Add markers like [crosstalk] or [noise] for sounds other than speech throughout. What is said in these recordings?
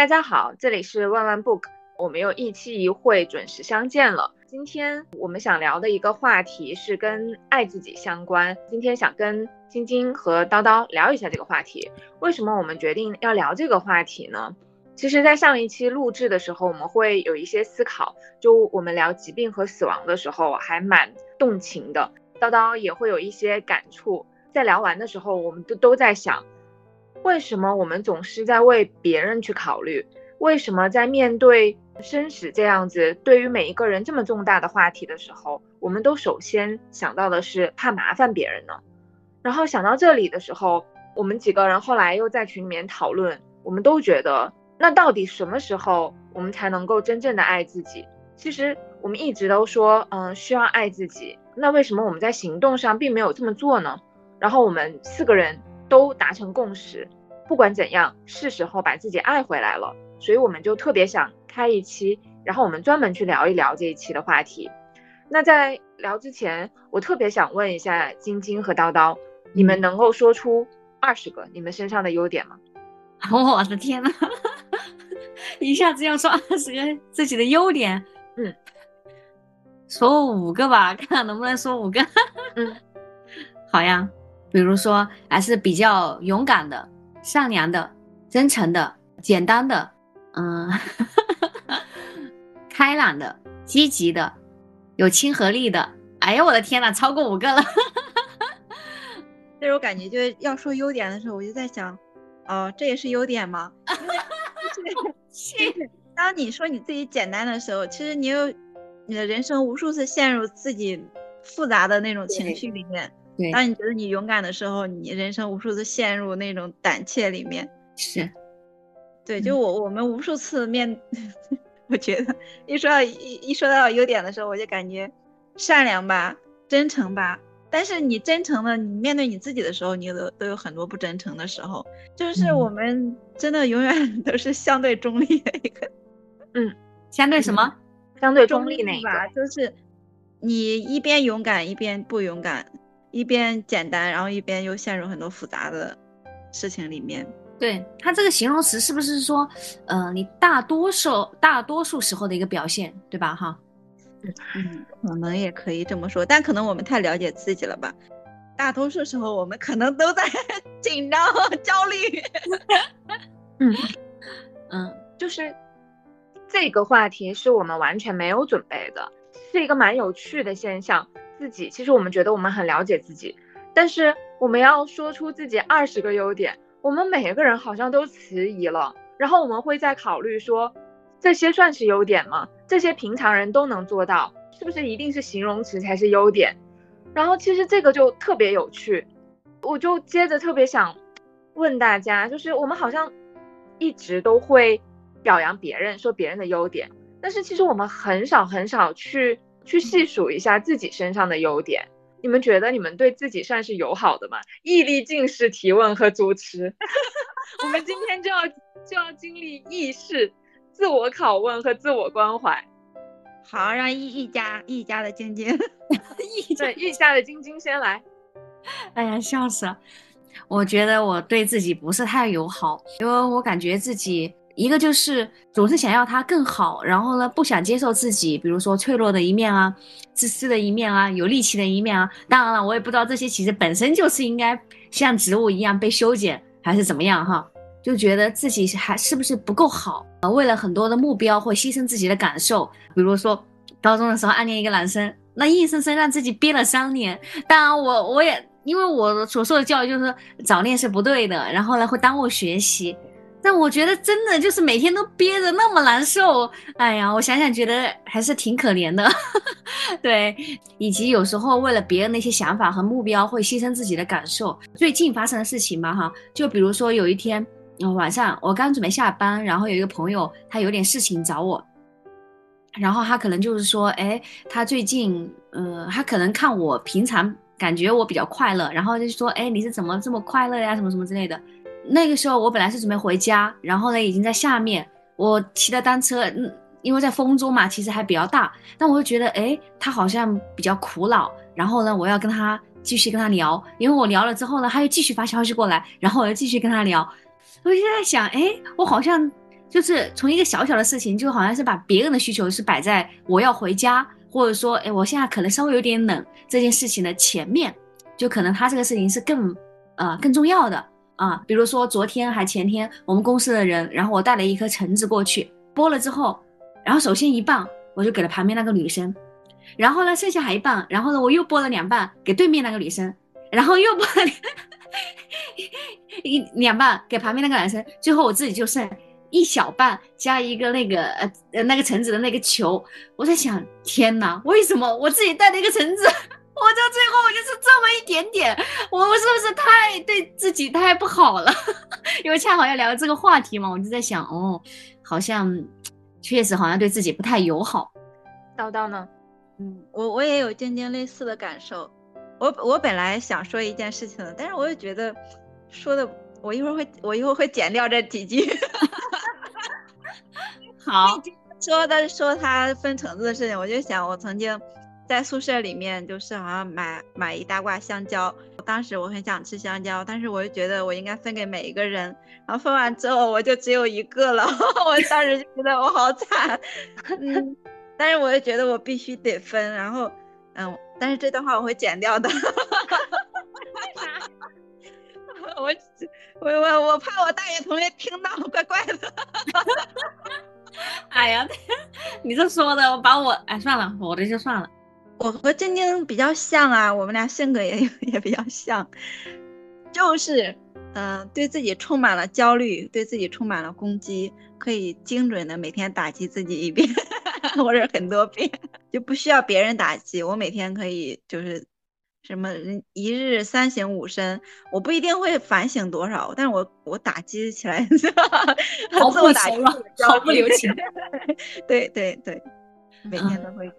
大家好，这里是万万 book，我们又一期一会准时相见了。今天我们想聊的一个话题是跟爱自己相关。今天想跟晶晶和叨叨聊一下这个话题。为什么我们决定要聊这个话题呢？其实，在上一期录制的时候，我们会有一些思考。就我们聊疾病和死亡的时候，还蛮动情的。叨叨也会有一些感触。在聊完的时候，我们都都在想，为什么我们总是在为别人去考虑？为什么在面对生死这样子对于每一个人这么重大的话题的时候，我们都首先想到的是怕麻烦别人呢？然后想到这里的时候，我们几个人后来又在群里面讨论，我们都觉得。那到底什么时候我们才能够真正的爱自己？其实我们一直都说，嗯，需要爱自己。那为什么我们在行动上并没有这么做呢？然后我们四个人都达成共识，不管怎样，是时候把自己爱回来了。所以我们就特别想开一期，然后我们专门去聊一聊这一期的话题。那在聊之前，我特别想问一下晶晶和叨叨，你们能够说出二十个你们身上的优点吗？[laughs] 我的天呐！[laughs] 一下子要说二十个自己的优点，嗯，说五个吧，看看能不能说五个。嗯，好呀，比如说还是比较勇敢的、善良的、真诚的、简单的，嗯，[laughs] 开朗的、积极的、有亲和力的。哎呀，我的天呐，超过五个了。那种感觉就是要说优点的时候，我就在想，哦，这也是优点吗？[laughs] 是，当你说你自己简单的时候，其实你有你的人生无数次陷入自己复杂的那种情绪里面。对，当你觉得你勇敢的时候，你人生无数次陷入那种胆怯里面。是，对，就我我们无数次面，[laughs] 我觉得一说到一一说到优点的时候，我就感觉善良吧，真诚吧。但是你真诚的，你面对你自己的时候，你都都有很多不真诚的时候。就是我们真的永远 [laughs] 都是相对中立的一个，嗯，相对什么？相对中立那个？就是你一边勇敢一边不勇敢，一边简单，然后一边又陷入很多复杂的事情里面。对它这个形容词是不是说，呃，你大多数大多数时候的一个表现，对吧？哈。嗯，可能也可以这么说，但可能我们太了解自己了吧？大多数时候我们可能都在 [laughs] 紧张、焦虑。[laughs] 嗯嗯，就是这个话题是我们完全没有准备的，是一个蛮有趣的现象。自己其实我们觉得我们很了解自己，但是我们要说出自己二十个优点，我们每个人好像都迟疑了，然后我们会在考虑说。这些算是优点吗？这些平常人都能做到，是不是一定是形容词才是优点？然后其实这个就特别有趣，我就接着特别想问大家，就是我们好像一直都会表扬别人，说别人的优点，但是其实我们很少很少去去细数一下自己身上的优点。你们觉得你们对自己算是友好的吗？毅力近视提问和主持，[laughs] 我们今天就要就要经历意识。自我拷问和自我关怀，好，让一一家一家的晶晶，[laughs] 一对一家的晶晶先来。哎呀，笑死了！我觉得我对自己不是太友好，因为我感觉自己一个就是总是想要他更好，然后呢不想接受自己，比如说脆弱的一面啊，自私的一面啊，有力气的一面啊。当然了，我也不知道这些其实本身就是应该像植物一样被修剪，还是怎么样哈。就觉得自己还是不是不够好啊？为了很多的目标会牺牲自己的感受，比如说高中的时候暗恋一个男生，那硬生生让自己憋了三年。当然我我也因为我所受的教育就是早恋是不对的，然后呢会耽误学习。但我觉得真的就是每天都憋着那么难受，哎呀，我想想觉得还是挺可怜的。[laughs] 对，以及有时候为了别人的一些想法和目标会牺牲自己的感受。最近发生的事情嘛，哈，就比如说有一天。晚上我刚准备下班，然后有一个朋友他有点事情找我，然后他可能就是说，哎，他最近，呃，他可能看我平常感觉我比较快乐，然后就说，哎，你是怎么这么快乐呀，什么什么之类的。那个时候我本来是准备回家，然后呢已经在下面，我骑的单车，嗯，因为在风中嘛，其实还比较大，但我就觉得，哎，他好像比较苦恼，然后呢我要跟他继续跟他聊，因为我聊了之后呢，他又继续发消息过来，然后我又继续跟他聊。我就在想，哎，我好像就是从一个小小的事情，就好像是把别人的需求是摆在我要回家，或者说，哎，我现在可能稍微有点冷这件事情的前面，就可能他这个事情是更呃更重要的啊。比如说昨天还前天，我们公司的人，然后我带了一颗橙子过去剥了之后，然后首先一半我就给了旁边那个女生，然后呢剩下还一半，然后呢我又剥了两半给对面那个女生，然后又剥了 [laughs] 一两半给旁边那个男生，最后我自己就剩。一小半加一个那个呃呃那个橙子的那个球，我在想，天哪，为什么我自己带了一个橙子，我到最后我就是这么一点点，我我是不是太对自己太不好了？[laughs] 因为恰好要聊这个话题嘛，我就在想，哦，好像确实好像对自己不太友好。叨叨呢？嗯，我我也有渐渐类似的感受。我我本来想说一件事情的，但是我又觉得说的，我一会儿会我一会儿会剪掉这几句。[laughs] 好，[laughs] 说的说他分橙子的事情，我就想我曾经在宿舍里面，就是好像买买一大挂香蕉，当时我很想吃香蕉，但是我就觉得我应该分给每一个人，然后分完之后我就只有一个了，[laughs] 我当时就觉得我好惨，嗯，但是我又觉得我必须得分，然后嗯，但是这段话我会剪掉的，[laughs] 我我我我怕我大学同学听到，怪怪的。[laughs] 哎呀，你这说的，我把我哎算了，我的就算了。我和晶晶比较像啊，我们俩性格也 [laughs] 也比较像，就是嗯，对自己充满了焦虑，对自己充满了攻击，可以精准的每天打击自己一遍 [laughs] 或者很多遍，就不需要别人打击，我每天可以就是。什么一日三省吾身，我不一定会反省多少，但是我我打击起来，[laughs] 毫不打击，毫不留情。对对对，每天都会，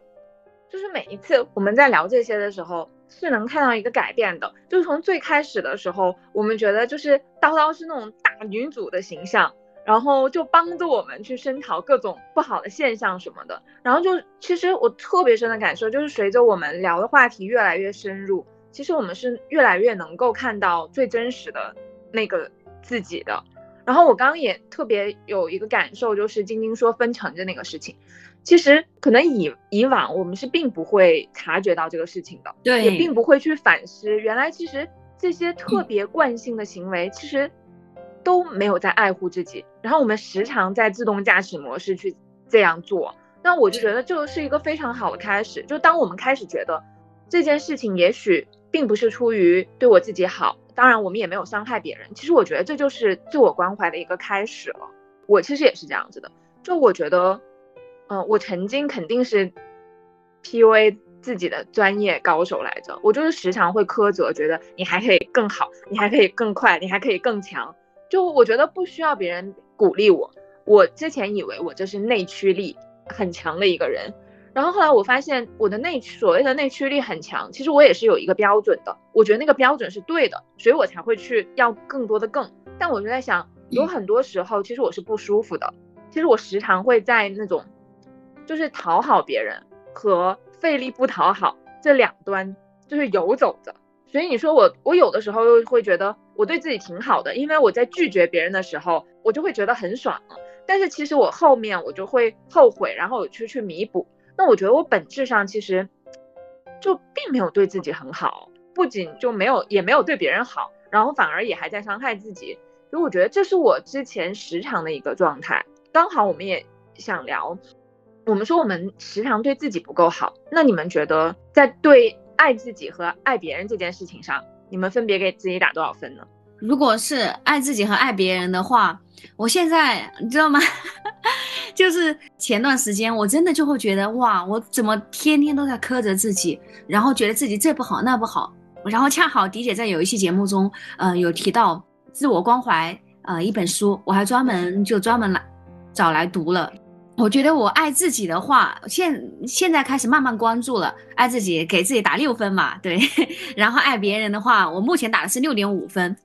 就是每一次我们在聊这些的时候，是能看到一个改变的。就是从最开始的时候，我们觉得就是叨叨是那种大女主的形象。然后就帮助我们去声讨各种不好的现象什么的。然后就其实我特别深的感受就是，随着我们聊的话题越来越深入，其实我们是越来越能够看到最真实的那个自己的。然后我刚刚也特别有一个感受，就是晶晶说分成的那个事情，其实可能以以往我们是并不会察觉到这个事情的，对，也并不会去反思，原来其实这些特别惯性的行为，其实。都没有在爱护自己，然后我们时常在自动驾驶模式去这样做，那我就觉得这是一个非常好的开始。就当我们开始觉得这件事情也许并不是出于对我自己好，当然我们也没有伤害别人。其实我觉得这就是自我关怀的一个开始了。我其实也是这样子的，就我觉得，嗯，我曾经肯定是 PUA 自己的专业高手来着。我就是时常会苛责，觉得你还可以更好，你还可以更快，你还可以更强。就我觉得不需要别人鼓励我，我之前以为我这是内驱力很强的一个人，然后后来我发现我的内所谓的内驱力很强，其实我也是有一个标准的，我觉得那个标准是对的，所以我才会去要更多的更。但我就在想，有很多时候其实我是不舒服的，其实我时常会在那种就是讨好别人和费力不讨好这两端就是游走着。所以你说我，我有的时候又会觉得我对自己挺好的，因为我在拒绝别人的时候，我就会觉得很爽。但是其实我后面我就会后悔，然后我去去弥补。那我觉得我本质上其实就并没有对自己很好，不仅就没有，也没有对别人好，然后反而也还在伤害自己。所以我觉得这是我之前时常的一个状态。刚好我们也想聊，我们说我们时常对自己不够好，那你们觉得在对？爱自己和爱别人这件事情上，你们分别给自己打多少分呢？如果是爱自己和爱别人的话，我现在你知道吗？[laughs] 就是前段时间我真的就会觉得哇，我怎么天天都在苛责自己，然后觉得自己这不好那不好，然后恰好迪姐在有一期节目中，呃，有提到自我关怀，呃，一本书，我还专门就专门来找来读了。我觉得我爱自己的话，现现在开始慢慢关注了。爱自己，给自己打六分嘛，对。[laughs] 然后爱别人的话，我目前打的是六点五分，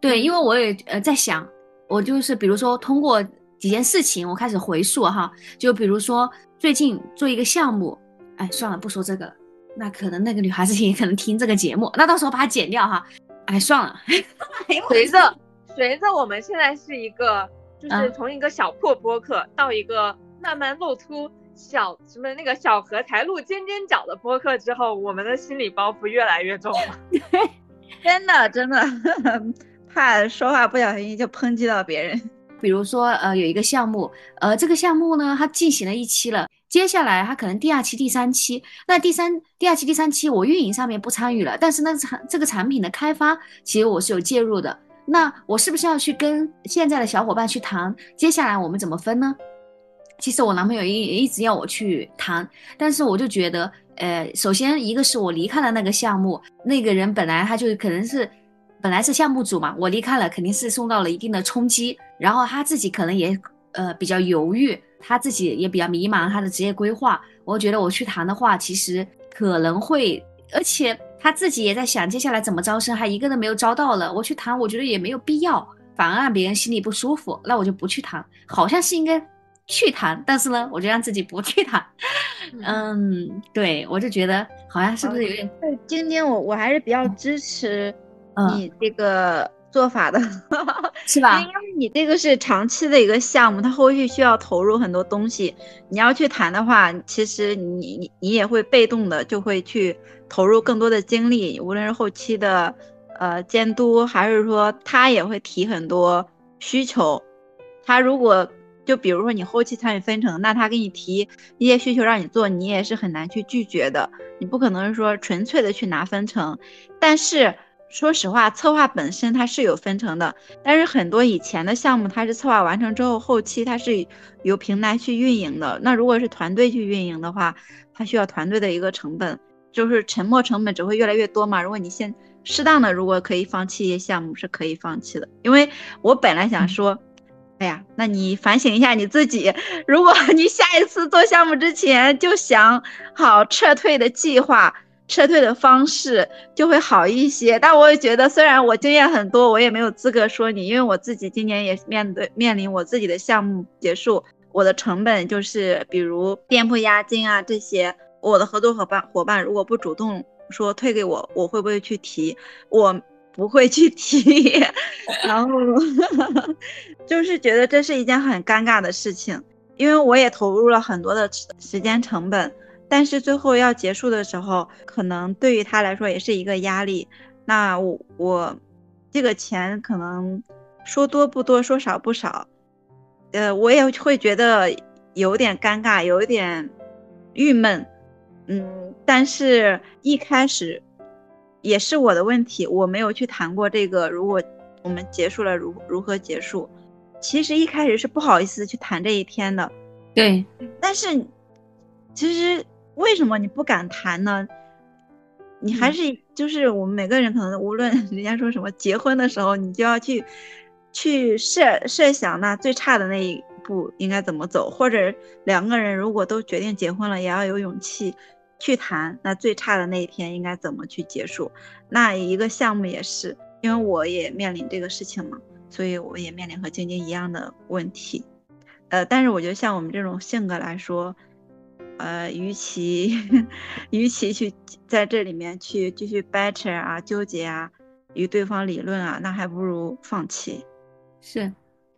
对，因为我也呃在想，我就是比如说通过几件事情，我开始回溯哈，就比如说最近做一个项目，哎，算了，不说这个了，那可能那个女孩子也可能听这个节目，那到时候把它剪掉哈，哎，算了。[laughs] 随着随着我们现在是一个。就是从一个小破播客到一个慢慢露出小什么那个小荷才露尖尖角的播客之后，我们的心理包袱越来越重了。[laughs] 真的真的怕说话不小心就抨击到别人。比如说，呃，有一个项目，呃，这个项目呢，它进行了一期了，接下来它可能第二期、第三期，那第三、第二期、第三期我运营上面不参与了，但是那，产这个产品的开发，其实我是有介入的。那我是不是要去跟现在的小伙伴去谈，接下来我们怎么分呢？其实我男朋友一一直要我去谈，但是我就觉得，呃，首先一个是我离开了那个项目，那个人本来他就可能是。本来是项目组嘛，我离开了，肯定是受到了一定的冲击。然后他自己可能也呃比较犹豫，他自己也比较迷茫他的职业规划。我觉得我去谈的话，其实可能会，而且他自己也在想接下来怎么招生，还一个都没有招到了。我去谈，我觉得也没有必要，反而让别人心里不舒服，那我就不去谈。好像是应该去谈，但是呢，我就让自己不去谈。[laughs] 嗯，对，我就觉得好像是不是有点？晶晶，我我还是比较支持。你这个做法的 [laughs] 是吧？因为你这个是长期的一个项目，它后续需要投入很多东西。你要去谈的话，其实你你你也会被动的就会去投入更多的精力，无论是后期的呃监督，还是说他也会提很多需求。他如果就比如说你后期参与分成，那他给你提一些需求让你做，你也是很难去拒绝的。你不可能说纯粹的去拿分成，但是。说实话，策划本身它是有分成的，但是很多以前的项目，它是策划完成之后，后期它是由平台去运营的。那如果是团队去运营的话，它需要团队的一个成本，就是沉没成本只会越来越多嘛。如果你先适当的，如果可以放弃一些项目，是可以放弃的。因为我本来想说，哎呀，那你反省一下你自己，如果你下一次做项目之前就想好撤退的计划。撤退的方式就会好一些，但我也觉得，虽然我经验很多，我也没有资格说你，因为我自己今年也面对面临我自己的项目结束，我的成本就是比如店铺押金啊这些，我的合作伙伴伙伴如果不主动说退给我，我会不会去提？我不会去提，然后 [laughs] 就是觉得这是一件很尴尬的事情，因为我也投入了很多的时间成本。但是最后要结束的时候，可能对于他来说也是一个压力。那我我这个钱可能说多不多，说少不少，呃，我也会觉得有点尴尬，有一点郁闷。嗯，但是一开始也是我的问题，我没有去谈过这个。如果我们结束了，如如何结束？其实一开始是不好意思去谈这一天的。对，但是其实。为什么你不敢谈呢？你还是就是我们每个人可能无论人家说什么，结婚的时候你就要去去设设想那最差的那一步应该怎么走，或者两个人如果都决定结婚了，也要有勇气去谈那最差的那一天应该怎么去结束。那一个项目也是，因为我也面临这个事情嘛，所以我也面临和晶晶一样的问题。呃，但是我觉得像我们这种性格来说。呃，与其 [laughs] 与其去在这里面去继续掰扯啊、纠结啊、与对方理论啊，那还不如放弃。是，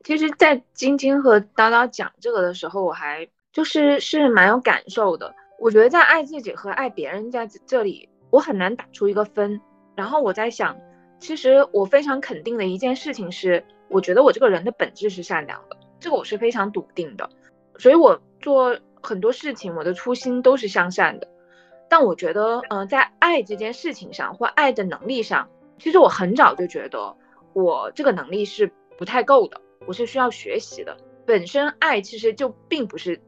其实，在晶晶和叨叨讲这个的时候，我还就是是蛮有感受的。我觉得在爱自己和爱别人在这里，我很难打出一个分。然后我在想，其实我非常肯定的一件事情是，我觉得我这个人的本质是善良的，这个我是非常笃定的。所以我做。很多事情，我的初心都是向善的，但我觉得，嗯，在爱这件事情上，或爱的能力上，其实我很早就觉得我这个能力是不太够的，我是需要学习的。本身爱其实就并不是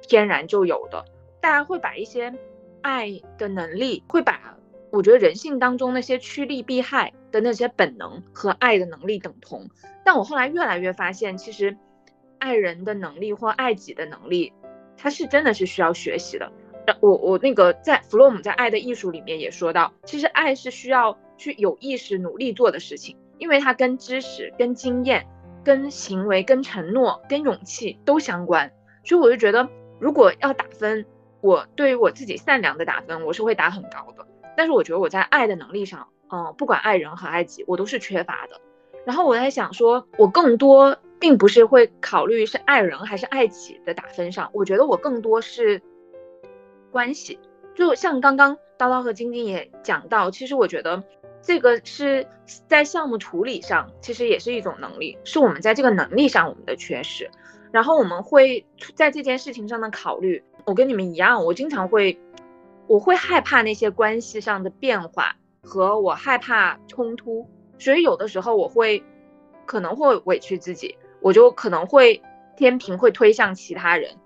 天然就有的，大家会把一些爱的能力，会把我觉得人性当中那些趋利避害的那些本能和爱的能力等同，但我后来越来越发现，其实爱人的能力或爱己的能力。它是真的是需要学习的。我我那个在弗洛姆在《爱的艺术》里面也说到，其实爱是需要去有意识努力做的事情，因为它跟知识、跟经验、跟行为、跟承诺、跟勇气都相关。所以我就觉得，如果要打分，我对于我自己善良的打分，我是会打很高的。但是我觉得我在爱的能力上，嗯，不管爱人和爱己，我都是缺乏的。然后我在想说，我更多并不是会考虑是爱人还是爱己的打分上，我觉得我更多是关系。就像刚刚叨叨和晶晶也讲到，其实我觉得这个是在项目处理上，其实也是一种能力，是我们在这个能力上我们的缺失。然后我们会在这件事情上的考虑，我跟你们一样，我经常会，我会害怕那些关系上的变化，和我害怕冲突，所以有的时候我会可能会委屈自己。我就可能会天平会推向其他人，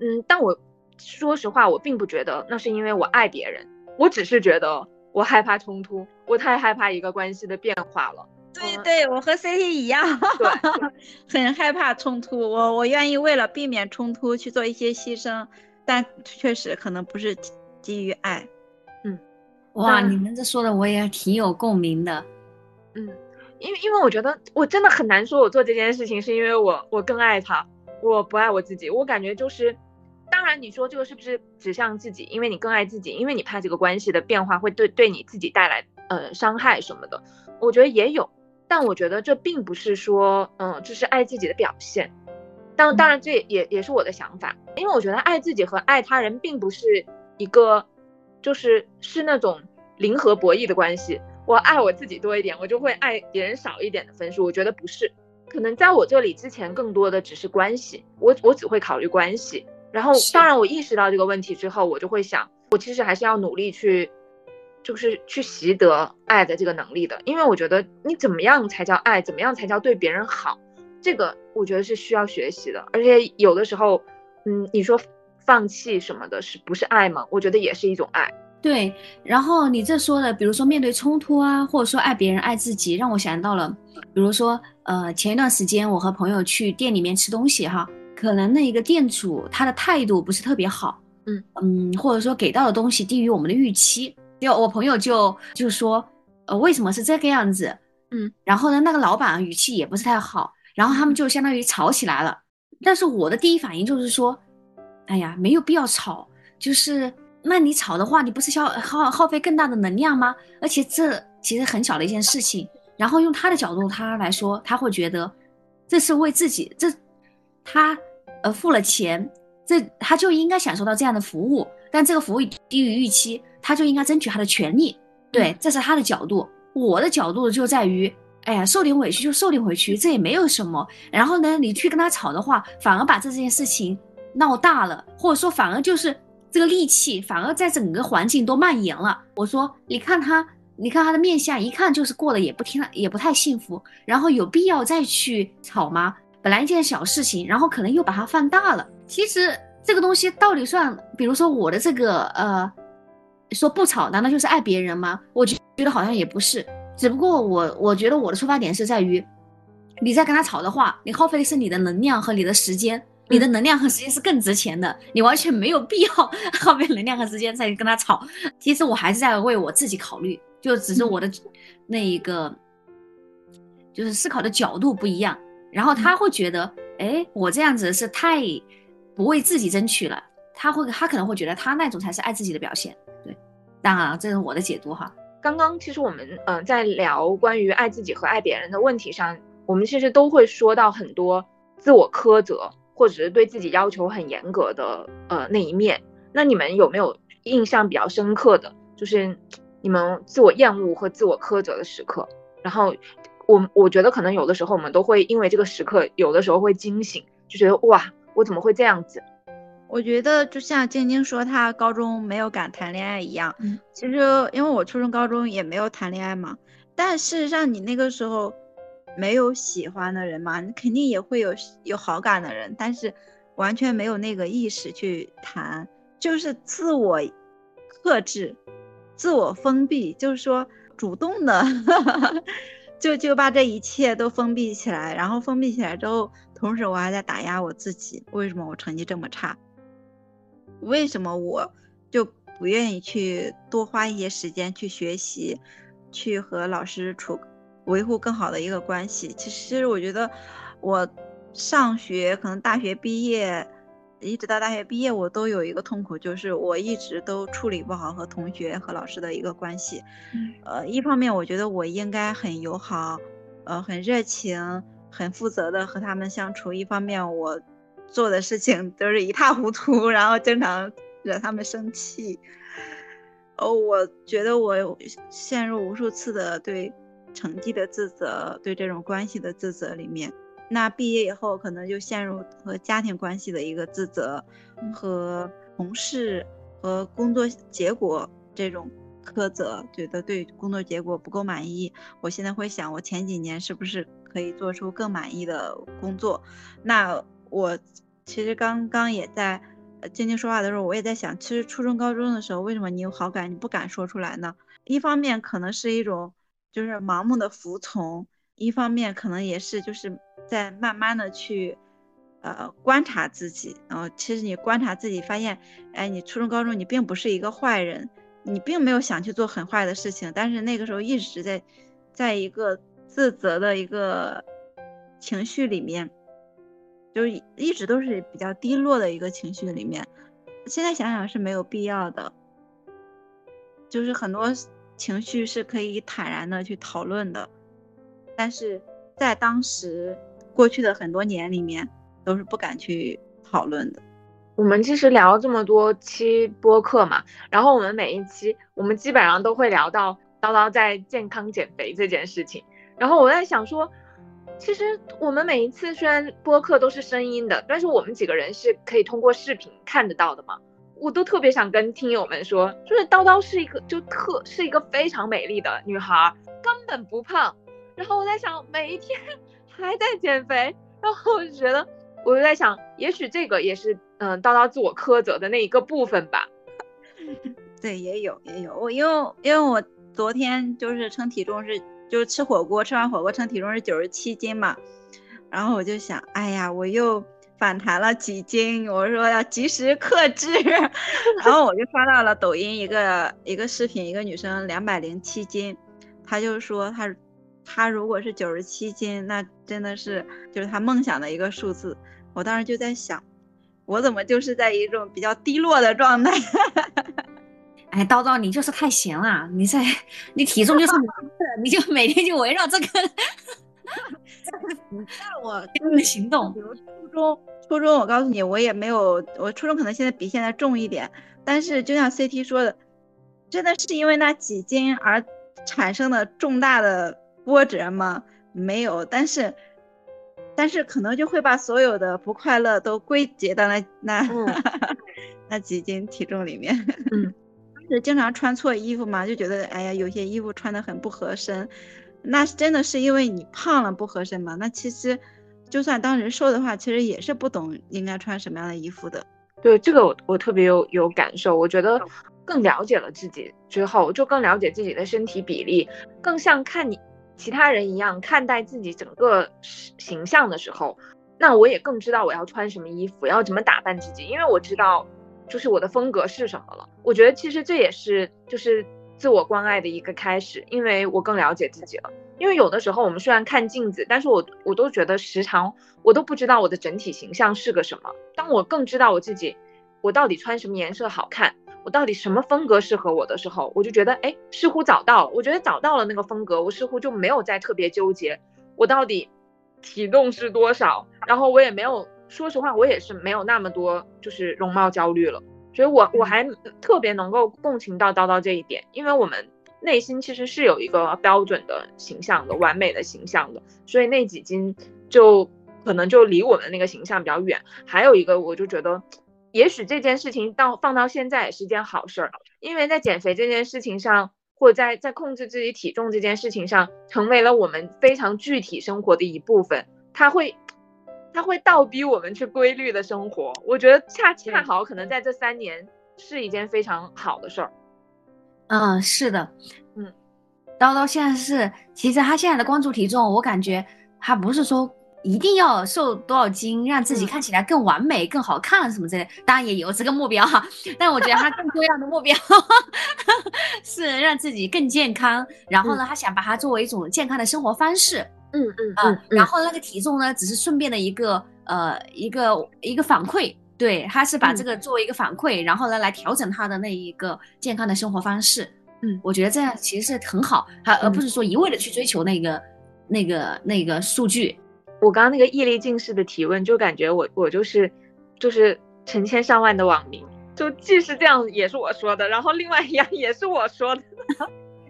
嗯，但我说实话，我并不觉得那是因为我爱别人，我只是觉得我害怕冲突，我太害怕一个关系的变化了。对对，我和 CT 一样，对，[laughs] 很害怕冲突，我我愿意为了避免冲突去做一些牺牲，但确实可能不是基于爱。嗯，哇，你们这说的我也挺有共鸣的，嗯。因为因为我觉得我真的很难说，我做这件事情是因为我我更爱他，我不爱我自己。我感觉就是，当然你说这个是不是指向自己？因为你更爱自己，因为你怕这个关系的变化会对对你自己带来呃伤害什么的。我觉得也有，但我觉得这并不是说嗯这是爱自己的表现。当当然这也也也是我的想法，因为我觉得爱自己和爱他人并不是一个就是是那种零和博弈的关系。我爱我自己多一点，我就会爱别人少一点的分数。我觉得不是，可能在我这里之前更多的只是关系，我我只会考虑关系。然后，当然我意识到这个问题之后，我就会想，我其实还是要努力去，就是去习得爱的这个能力的。因为我觉得你怎么样才叫爱，怎么样才叫对别人好，这个我觉得是需要学习的。而且有的时候，嗯，你说放弃什么的，是不是爱吗？我觉得也是一种爱。对，然后你这说的，比如说面对冲突啊，或者说爱别人、爱自己，让我想到了，比如说，呃，前一段时间我和朋友去店里面吃东西哈，可能那一个店主他的态度不是特别好，嗯嗯，或者说给到的东西低于我们的预期，就我朋友就就说，呃，为什么是这个样子？嗯，然后呢，那个老板语气也不是太好，然后他们就相当于吵起来了，但是我的第一反应就是说，哎呀，没有必要吵，就是。那你吵的话，你不是消耗耗费更大的能量吗？而且这其实很小的一件事情。然后用他的角度，他来说，他会觉得这是为自己，这他呃付了钱，这他就应该享受到这样的服务。但这个服务低于预期，他就应该争取他的权利。对，这是他的角度。我的角度就在于，哎呀，受点委屈就受点委屈，这也没有什么。然后呢，你去跟他吵的话，反而把这件事情闹大了，或者说反而就是。这个戾气反而在整个环境都蔓延了。我说，你看他，你看他的面相，一看就是过得也不听，也不太幸福。然后有必要再去吵吗？本来一件小事情，然后可能又把它放大了。其实这个东西到底算，比如说我的这个呃，说不吵，难道就是爱别人吗？我觉觉得好像也不是。只不过我我觉得我的出发点是在于，你在跟他吵的话，你耗费的是你的能量和你的时间。你的能量和时间是更值钱的，你完全没有必要耗费能量和时间再去跟他吵。其实我还是在为我自己考虑，就只是我的那一个，就是思考的角度不一样。然后他会觉得，哎，我这样子是太不为自己争取了。他会，他可能会觉得他那种才是爱自己的表现。对，当然了，这是我的解读哈。刚刚其实我们嗯在聊关于爱自己和爱别人的问题上，我们其实都会说到很多自我苛责。或者是对自己要求很严格的呃那一面，那你们有没有印象比较深刻的，就是你们自我厌恶和自我苛责的时刻？然后我我觉得可能有的时候我们都会因为这个时刻，有的时候会惊醒，就觉得哇，我怎么会这样子？我觉得就像晶晶说她高中没有敢谈恋爱一样，其实因为我初中高中也没有谈恋爱嘛，但事实上你那个时候。没有喜欢的人嘛，你肯定也会有有好感的人，但是完全没有那个意识去谈，就是自我克制、自我封闭，就是说主动的，[laughs] 就就把这一切都封闭起来，然后封闭起来之后，同时我还在打压我自己，为什么我成绩这么差？为什么我就不愿意去多花一些时间去学习，去和老师处？维护更好的一个关系。其实我觉得，我上学可能大学毕业，一直到大学毕业，我都有一个痛苦，就是我一直都处理不好和同学和老师的一个关系。呃，一方面我觉得我应该很友好，呃，很热情，很负责的和他们相处。一方面我做的事情都是一塌糊涂，然后经常惹他们生气。哦，我觉得我陷入无数次的对成绩的自责，对这种关系的自责里面。那毕业以后，可能就陷入和家庭关系的一个自责，和同事和工作结果这种苛责，觉得对工作结果不够满意。我现在会想，我前几年是不是可以做出更满意的工作？那我其实刚刚也在静静说话的时候，我也在想，其实初中高中的时候，为什么你有好感你不敢说出来呢？一方面可能是一种就是盲目的服从。一方面可能也是就是在慢慢的去，呃观察自己，然后其实你观察自己发现，哎，你初中高中你并不是一个坏人，你并没有想去做很坏的事情，但是那个时候一直在，在一个自责的一个情绪里面，就是一直都是比较低落的一个情绪里面，现在想想是没有必要的，就是很多情绪是可以坦然的去讨论的。但是在当时过去的很多年里面，都是不敢去讨论的。我们其实聊了这么多期播客嘛，然后我们每一期我们基本上都会聊到叨叨在健康减肥这件事情。然后我在想说，其实我们每一次虽然播客都是声音的，但是我们几个人是可以通过视频看得到的嘛。我都特别想跟听友们说，就是叨叨是一个就特是一个非常美丽的女孩，根本不胖。然后我在想，每一天 [laughs] 还在减肥，然后我就觉得，我就在想，也许这个也是，嗯，叨叨自我苛责的那一个部分吧。[laughs] 对，也有也有，我因为因为我昨天就是称体重是，就是吃火锅，吃完火锅称体重是九十七斤嘛，然后我就想，哎呀，我又反弹了几斤，我说要及时克制，[laughs] 然后我就刷到了抖音一个一个视频，一个女生两百零七斤，她就说她。她如果是九十七斤，那真的是就是她梦想的一个数字。我当时就在想，我怎么就是在一种比较低落的状态？[laughs] 哎，叨叨，你就是太闲了，你在 [laughs] 你体重就是你就每天就围绕这个，[laughs] 那我跟行动。比如初中，初中我告诉你，我也没有，我初中可能现在比现在重一点，但是就像 CT 说的，真的是因为那几斤而产生的重大的。波折吗？没有，但是，但是可能就会把所有的不快乐都归结到那那 [laughs] 那几斤体重里面。嗯，是经常穿错衣服嘛，就觉得哎呀，有些衣服穿的很不合身。那真的是因为你胖了不合身吗？那其实，就算当时瘦的话，其实也是不懂应该穿什么样的衣服的。对这个我我特别有有感受，我觉得更了解了自己之后，就更了解自己的身体比例，更像看你。其他人一样看待自己整个形象的时候，那我也更知道我要穿什么衣服，要怎么打扮自己，因为我知道就是我的风格是什么了。我觉得其实这也是就是自我关爱的一个开始，因为我更了解自己了。因为有的时候我们虽然看镜子，但是我我都觉得时常我都不知道我的整体形象是个什么。当我更知道我自己，我到底穿什么颜色好看。我到底什么风格适合我的时候，我就觉得，哎，似乎找到。我觉得找到了那个风格，我似乎就没有再特别纠结，我到底体重是多少。然后我也没有，说实话，我也是没有那么多就是容貌焦虑了。所以，我我还特别能够共情到叨叨这一点，因为我们内心其实是有一个标准的形象的，完美的形象的，所以那几斤就可能就离我们那个形象比较远。还有一个，我就觉得。也许这件事情到放到现在也是件好事儿，因为在减肥这件事情上，或者在在控制自己体重这件事情上，成为了我们非常具体生活的一部分。它会，它会倒逼我们去规律的生活。我觉得恰恰好，可能在这三年是一件非常好的事儿。嗯，是的，嗯，叨叨现在是，其实他现在的关注体重，我感觉他不是说。一定要瘦多少斤，让自己看起来更完美、更好看什么之类，当然也有这个目标哈。但我觉得他更重要的目标 [laughs] 是让自己更健康。然后呢，他想把它作为一种健康的生活方式。嗯嗯嗯啊。然后那个体重呢，只是顺便的一个呃一个一个反馈。对，他是把这个作为一个反馈，然后呢来调整他的那一个健康的生活方式。嗯，我觉得这样其实是很好，他而不是说一味的去追求那个那个那个数据。我刚刚那个毅力近视的提问，就感觉我我就是就是成千上万的网民，就既是这样也是我说的，然后另外一样也是我说的。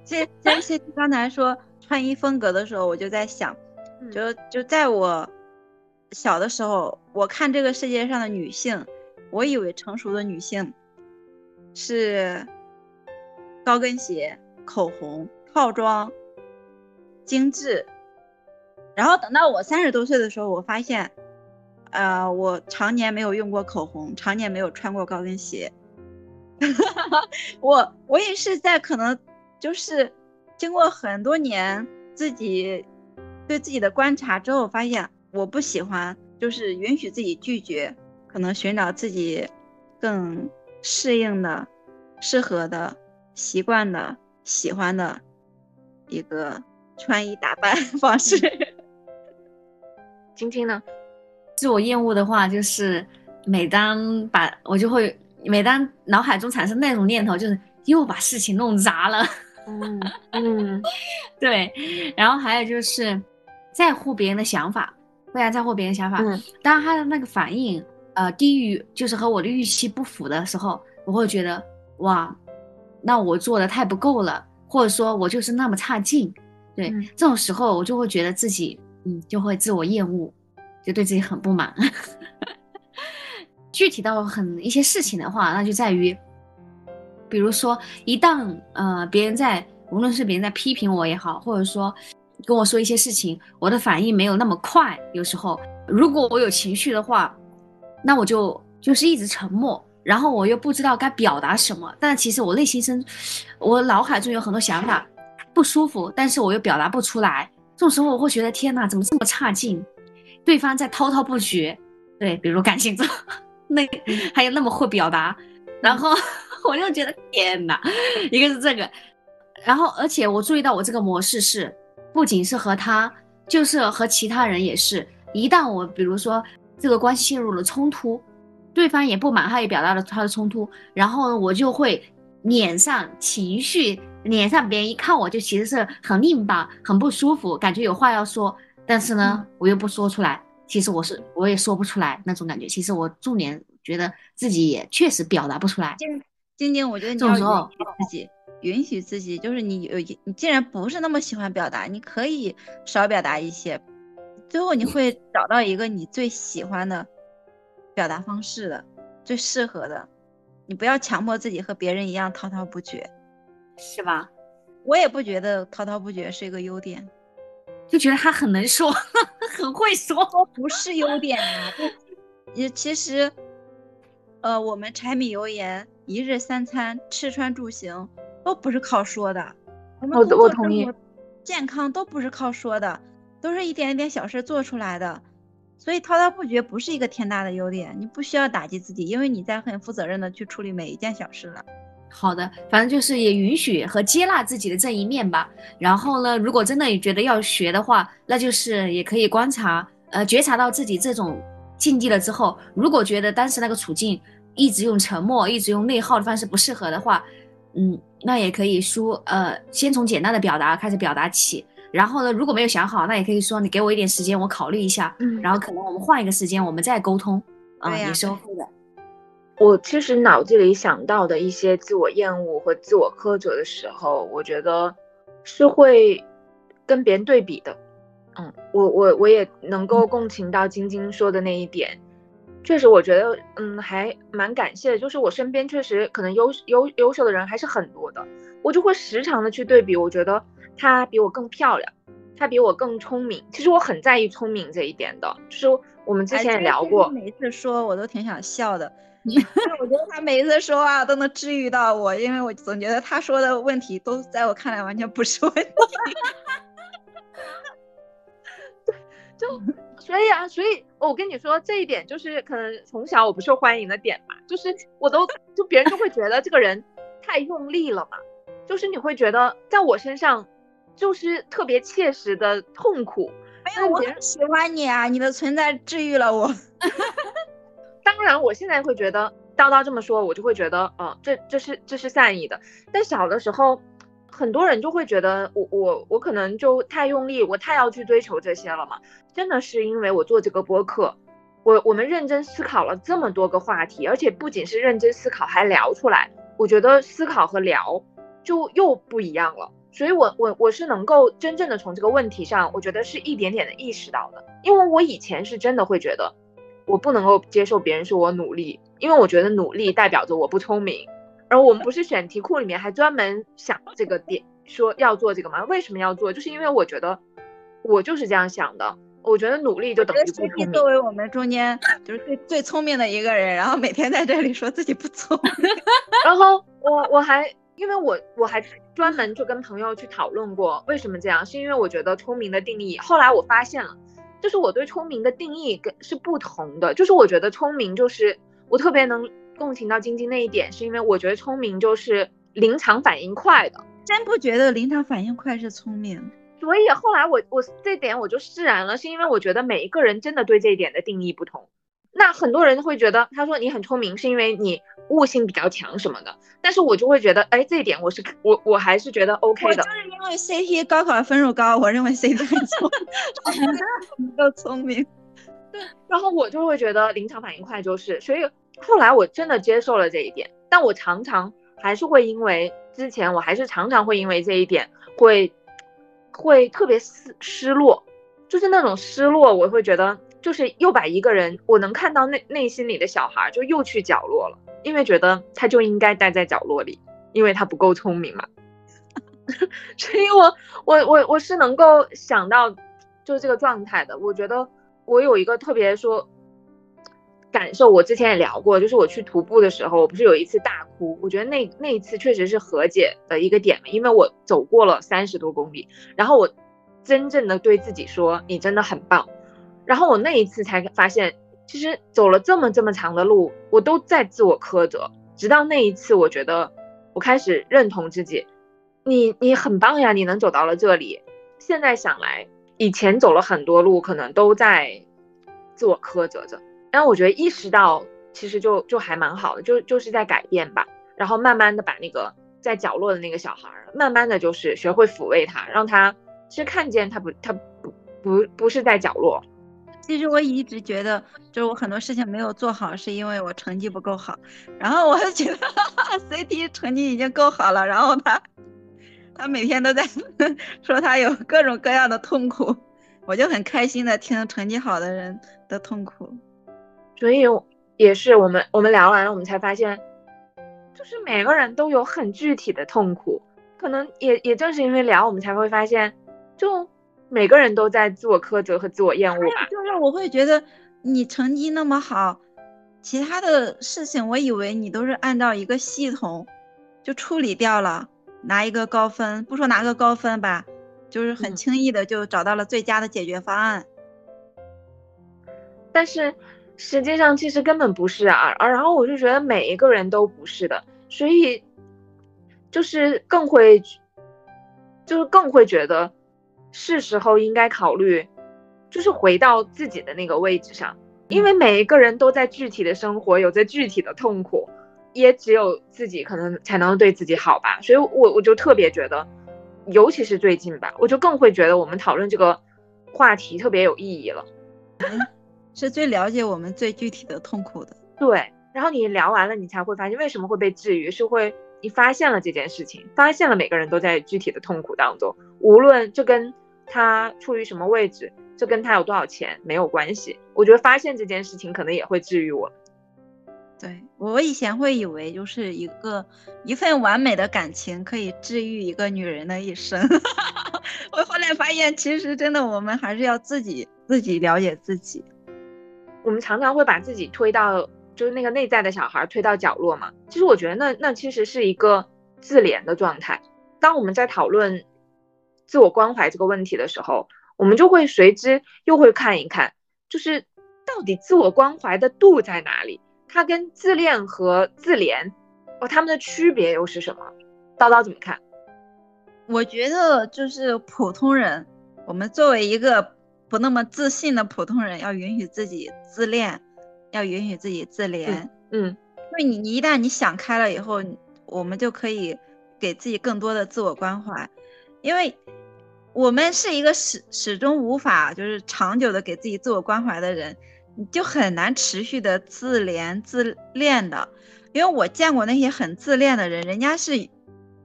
这这些刚才说穿衣风格的时候，我就在想，就就在我小的时候，我看这个世界上的女性，我以为成熟的女性是高跟鞋、口红、套装、精致。然后等到我三十多岁的时候，我发现，呃，我常年没有用过口红，常年没有穿过高跟鞋。[laughs] 我我也是在可能就是经过很多年自己对自己的观察之后，发现我不喜欢，就是允许自己拒绝，可能寻找自己更适应的、适合的、习惯的、喜欢的一个穿衣打扮方式。[laughs] 晶晶呢？自我厌恶的话，就是每当把我就会，每当脑海中产生那种念头，就是又把事情弄砸了。嗯嗯，[laughs] 对。然后还有就是在乎别人的想法，非常在乎别人想法。嗯。当他的那个反应，呃，低于就是和我的预期不符的时候，我会觉得哇，那我做的太不够了，或者说我就是那么差劲。对，这种时候我就会觉得自己。嗯，就会自我厌恶，就对自己很不满。[laughs] 具体到很一些事情的话，那就在于，比如说，一旦呃别人在，无论是别人在批评我也好，或者说跟我说一些事情，我的反应没有那么快。有时候，如果我有情绪的话，那我就就是一直沉默，然后我又不知道该表达什么。但其实我内心深，我脑海中有很多想法，不舒服，但是我又表达不出来。这种时候我会觉得天哪，怎么这么差劲？对方在滔滔不绝，对，比如感情中，[laughs] 那还有那么会表达，然后我就觉得天哪，一个是这个，然后而且我注意到我这个模式是，不仅是和他，就是和其他人也是，一旦我比如说这个关系陷入了冲突，对方也不满，他也表达了他的冲突，然后我就会脸上情绪。脸上别人一看我就其实是很拧巴，很不舒服，感觉有话要说，但是呢我又不说出来。其实我是我也说不出来那种感觉。其实我重点觉得自己也确实表达不出来。晶晶，我觉得你要允许自己，允许自己，就是你有你既然不是那么喜欢表达，你可以少表达一些，最后你会找到一个你最喜欢的表达方式的，最适合的。你不要强迫自己和别人一样滔滔不绝。是吧？我也不觉得滔滔不绝是一个优点，就觉得他很能说，[laughs] 很会说，不是优点啊。也其实，呃，我们柴米油盐、一日三餐、吃穿住行都不是靠说的。我我同意。健康都不是靠说的，都是一点一点小事做出来的。所以滔滔不绝不是一个天大的优点，你不需要打击自己，因为你在很负责任的去处理每一件小事了。好的，反正就是也允许和接纳自己的这一面吧。然后呢，如果真的也觉得要学的话，那就是也可以观察，呃，觉察到自己这种境地了之后，如果觉得当时那个处境一直用沉默、一直用内耗的方式不适合的话，嗯，那也可以说，呃，先从简单的表达开始表达起。然后呢，如果没有想好，那也可以说你给我一点时间，我考虑一下。嗯，然后可能我们换一个时间，我们再沟通。啊，也是 OK 的。我其实脑子里想到的一些自我厌恶和自我苛责的时候，我觉得是会跟别人对比的。嗯，我我我也能够共情到晶晶说的那一点，确实我觉得嗯还蛮感谢的，就是我身边确实可能优优优秀的人还是很多的，我就会时常的去对比，我觉得她比我更漂亮，她比我更聪明。其实我很在意聪明这一点的，就是我们之前也聊过，每次说我都挺想笑的。[laughs] 我觉得他每一次说话都能治愈到我，因为我总觉得他说的问题都在我看来完全不是问题。[laughs] 就所以啊，所以我跟你说这一点，就是可能从小我不受欢迎的点吧，就是我都就别人就会觉得这个人太用力了嘛，就是你会觉得在我身上就是特别切实的痛苦。没有，我很喜欢你啊，你的存在治愈了我。[laughs] 当然，我现在会觉得叨叨这么说，我就会觉得，嗯，这这是这是善意的。但小的时候，很多人就会觉得我我我可能就太用力，我太要去追求这些了嘛。真的是因为我做这个播客，我我们认真思考了这么多个话题，而且不仅是认真思考，还聊出来。我觉得思考和聊就又不一样了。所以，我我我是能够真正的从这个问题上，我觉得是一点点的意识到的。因为我以前是真的会觉得，我不能够接受别人说我努力，因为我觉得努力代表着我不聪明。而我们不是选题库里面还专门想这个点，说要做这个吗？为什么要做？就是因为我觉得我就是这样想的。我觉得努力就等于不聪明。作为我们中间就是最最聪明的一个人，然后每天在这里说自己不聪明，[laughs] 然后我我还因为我我还专门就跟朋友去讨论过为什么这样，是因为我觉得聪明的定义，后来我发现了，就是我对聪明的定义跟是不同的，就是我觉得聪明就是我特别能。共情到晶晶那一点，是因为我觉得聪明就是临场反应快的，真不觉得临场反应快是聪明。所以后来我我这点我就释然了，是因为我觉得每一个人真的对这一点的定义不同。那很多人会觉得，他说你很聪明是因为你悟性比较强什么的，但是我就会觉得，哎，这一点我是我我还是觉得 OK 的。就是因为 CT 高考分数高，我认为 CT 很聪明，够聪明。[laughs] 对，然后我就会觉得临场反应快就是，所以。后来我真的接受了这一点，但我常常还是会因为之前我还是常常会因为这一点会会特别失失落，就是那种失落，我会觉得就是又把一个人我能看到内内心里的小孩就又去角落了，因为觉得他就应该待在角落里，因为他不够聪明嘛。[laughs] 所以我我我我是能够想到就是这个状态的，我觉得我有一个特别说。感受我之前也聊过，就是我去徒步的时候，我不是有一次大哭。我觉得那那一次确实是和解的一个点嘛，因为我走过了三十多公里，然后我真正的对自己说你真的很棒。然后我那一次才发现，其实走了这么这么长的路，我都在自我苛责。直到那一次，我觉得我开始认同自己，你你很棒呀，你能走到了这里。现在想来，以前走了很多路，可能都在自我苛责着。但我觉得意识到，其实就就还蛮好的，就就是在改变吧。然后慢慢的把那个在角落的那个小孩，慢慢的就是学会抚慰他，让他其实看见他不他不不不是在角落。其实我一直觉得，就是我很多事情没有做好，是因为我成绩不够好。然后我就觉得哈哈 CT 成绩已经够好了，然后他他每天都在 [laughs] 说他有各种各样的痛苦，我就很开心的听成绩好的人的痛苦。所以也是我们我们聊完了，我们才发现，就是每个人都有很具体的痛苦，可能也也正是因为聊，我们才会发现，就每个人都在自我苛责和自我厌恶吧。就是我会觉得你成绩那么好，其他的事情我以为你都是按照一个系统就处理掉了，拿一个高分，不说拿个高分吧，就是很轻易的就找到了最佳的解决方案，但是。实际上其实根本不是啊，而，然后我就觉得每一个人都不是的，所以就是更会，就是更会觉得是时候应该考虑，就是回到自己的那个位置上，因为每一个人都在具体的生活，有着具体的痛苦，也只有自己可能才能对自己好吧，所以我我就特别觉得，尤其是最近吧，我就更会觉得我们讨论这个话题特别有意义了。[laughs] 是最了解我们最具体的痛苦的，对。然后你聊完了，你才会发现为什么会被治愈，是会你发现了这件事情，发现了每个人都在具体的痛苦当中，无论这跟他处于什么位置，这跟他有多少钱没有关系。我觉得发现这件事情可能也会治愈我。对我以前会以为就是一个一份完美的感情可以治愈一个女人的一生，[laughs] 我后来发现其实真的我们还是要自己自己了解自己。我们常常会把自己推到，就是那个内在的小孩推到角落嘛。其实我觉得那那其实是一个自怜的状态。当我们在讨论自我关怀这个问题的时候，我们就会随之又会看一看，就是到底自我关怀的度在哪里？它跟自恋和自怜，哦，他们的区别又是什么？叨叨怎么看？我觉得就是普通人，我们作为一个。不那么自信的普通人要允许自己自恋，要允许自己自怜。嗯，因为你你一旦你想开了以后，我们就可以给自己更多的自我关怀，因为我们是一个始始终无法就是长久的给自己自我关怀的人，你就很难持续的自怜自恋的。因为我见过那些很自恋的人，人家是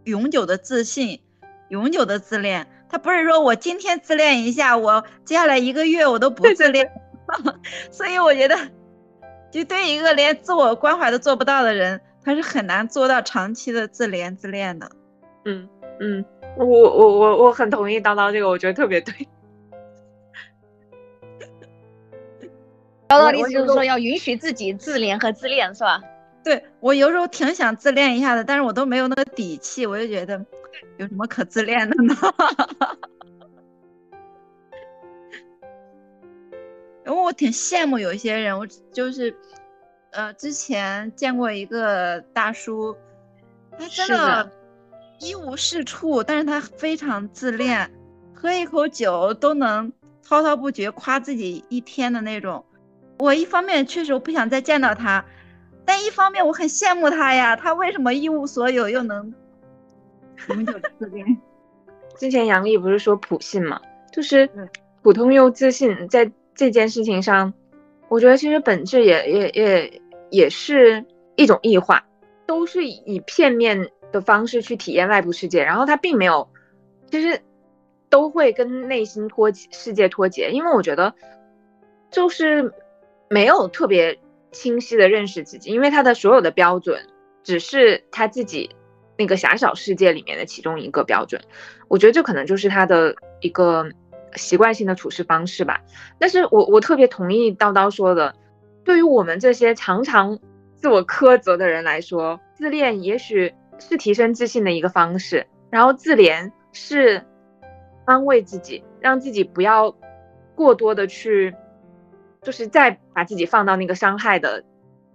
永久的自信，永久的自恋。他不是说我今天自恋一下，我接下来一个月我都不自恋。[laughs] 所以我觉得，就对一个连自我关怀都做不到的人。他是很难做到长期的自怜自恋的，嗯嗯，我我我我很同意叨叨这个，我觉得特别对。叨叨的意思就是说要允许自己自怜和自恋，是吧？对我有时候挺想自恋一下的，但是我都没有那个底气，我就觉得有什么可自恋的呢？[laughs] 因为我挺羡慕有一些人，我就是。呃，之前见过一个大叔，他真的，一无是处，但是他非常自恋，喝一口酒都能滔滔不绝夸自己一天的那种。我一方面确实我不想再见到他，但一方面我很羡慕他呀。他为什么一无所有又能永久自恋？[laughs] 之前杨笠不是说普信嘛，就是普通又自信，在这件事情上，我觉得其实本质也也也。也是一种异化，都是以片面的方式去体验外部世界，然后他并没有，其实都会跟内心脱世界脱节，因为我觉得就是没有特别清晰的认识自己，因为他的所有的标准只是他自己那个狭小世界里面的其中一个标准，我觉得这可能就是他的一个习惯性的处事方式吧。但是我我特别同意叨叨说的。对于我们这些常常自我苛责的人来说，自恋也许是提升自信的一个方式，然后自怜是安慰自己，让自己不要过多的去，就是再把自己放到那个伤害的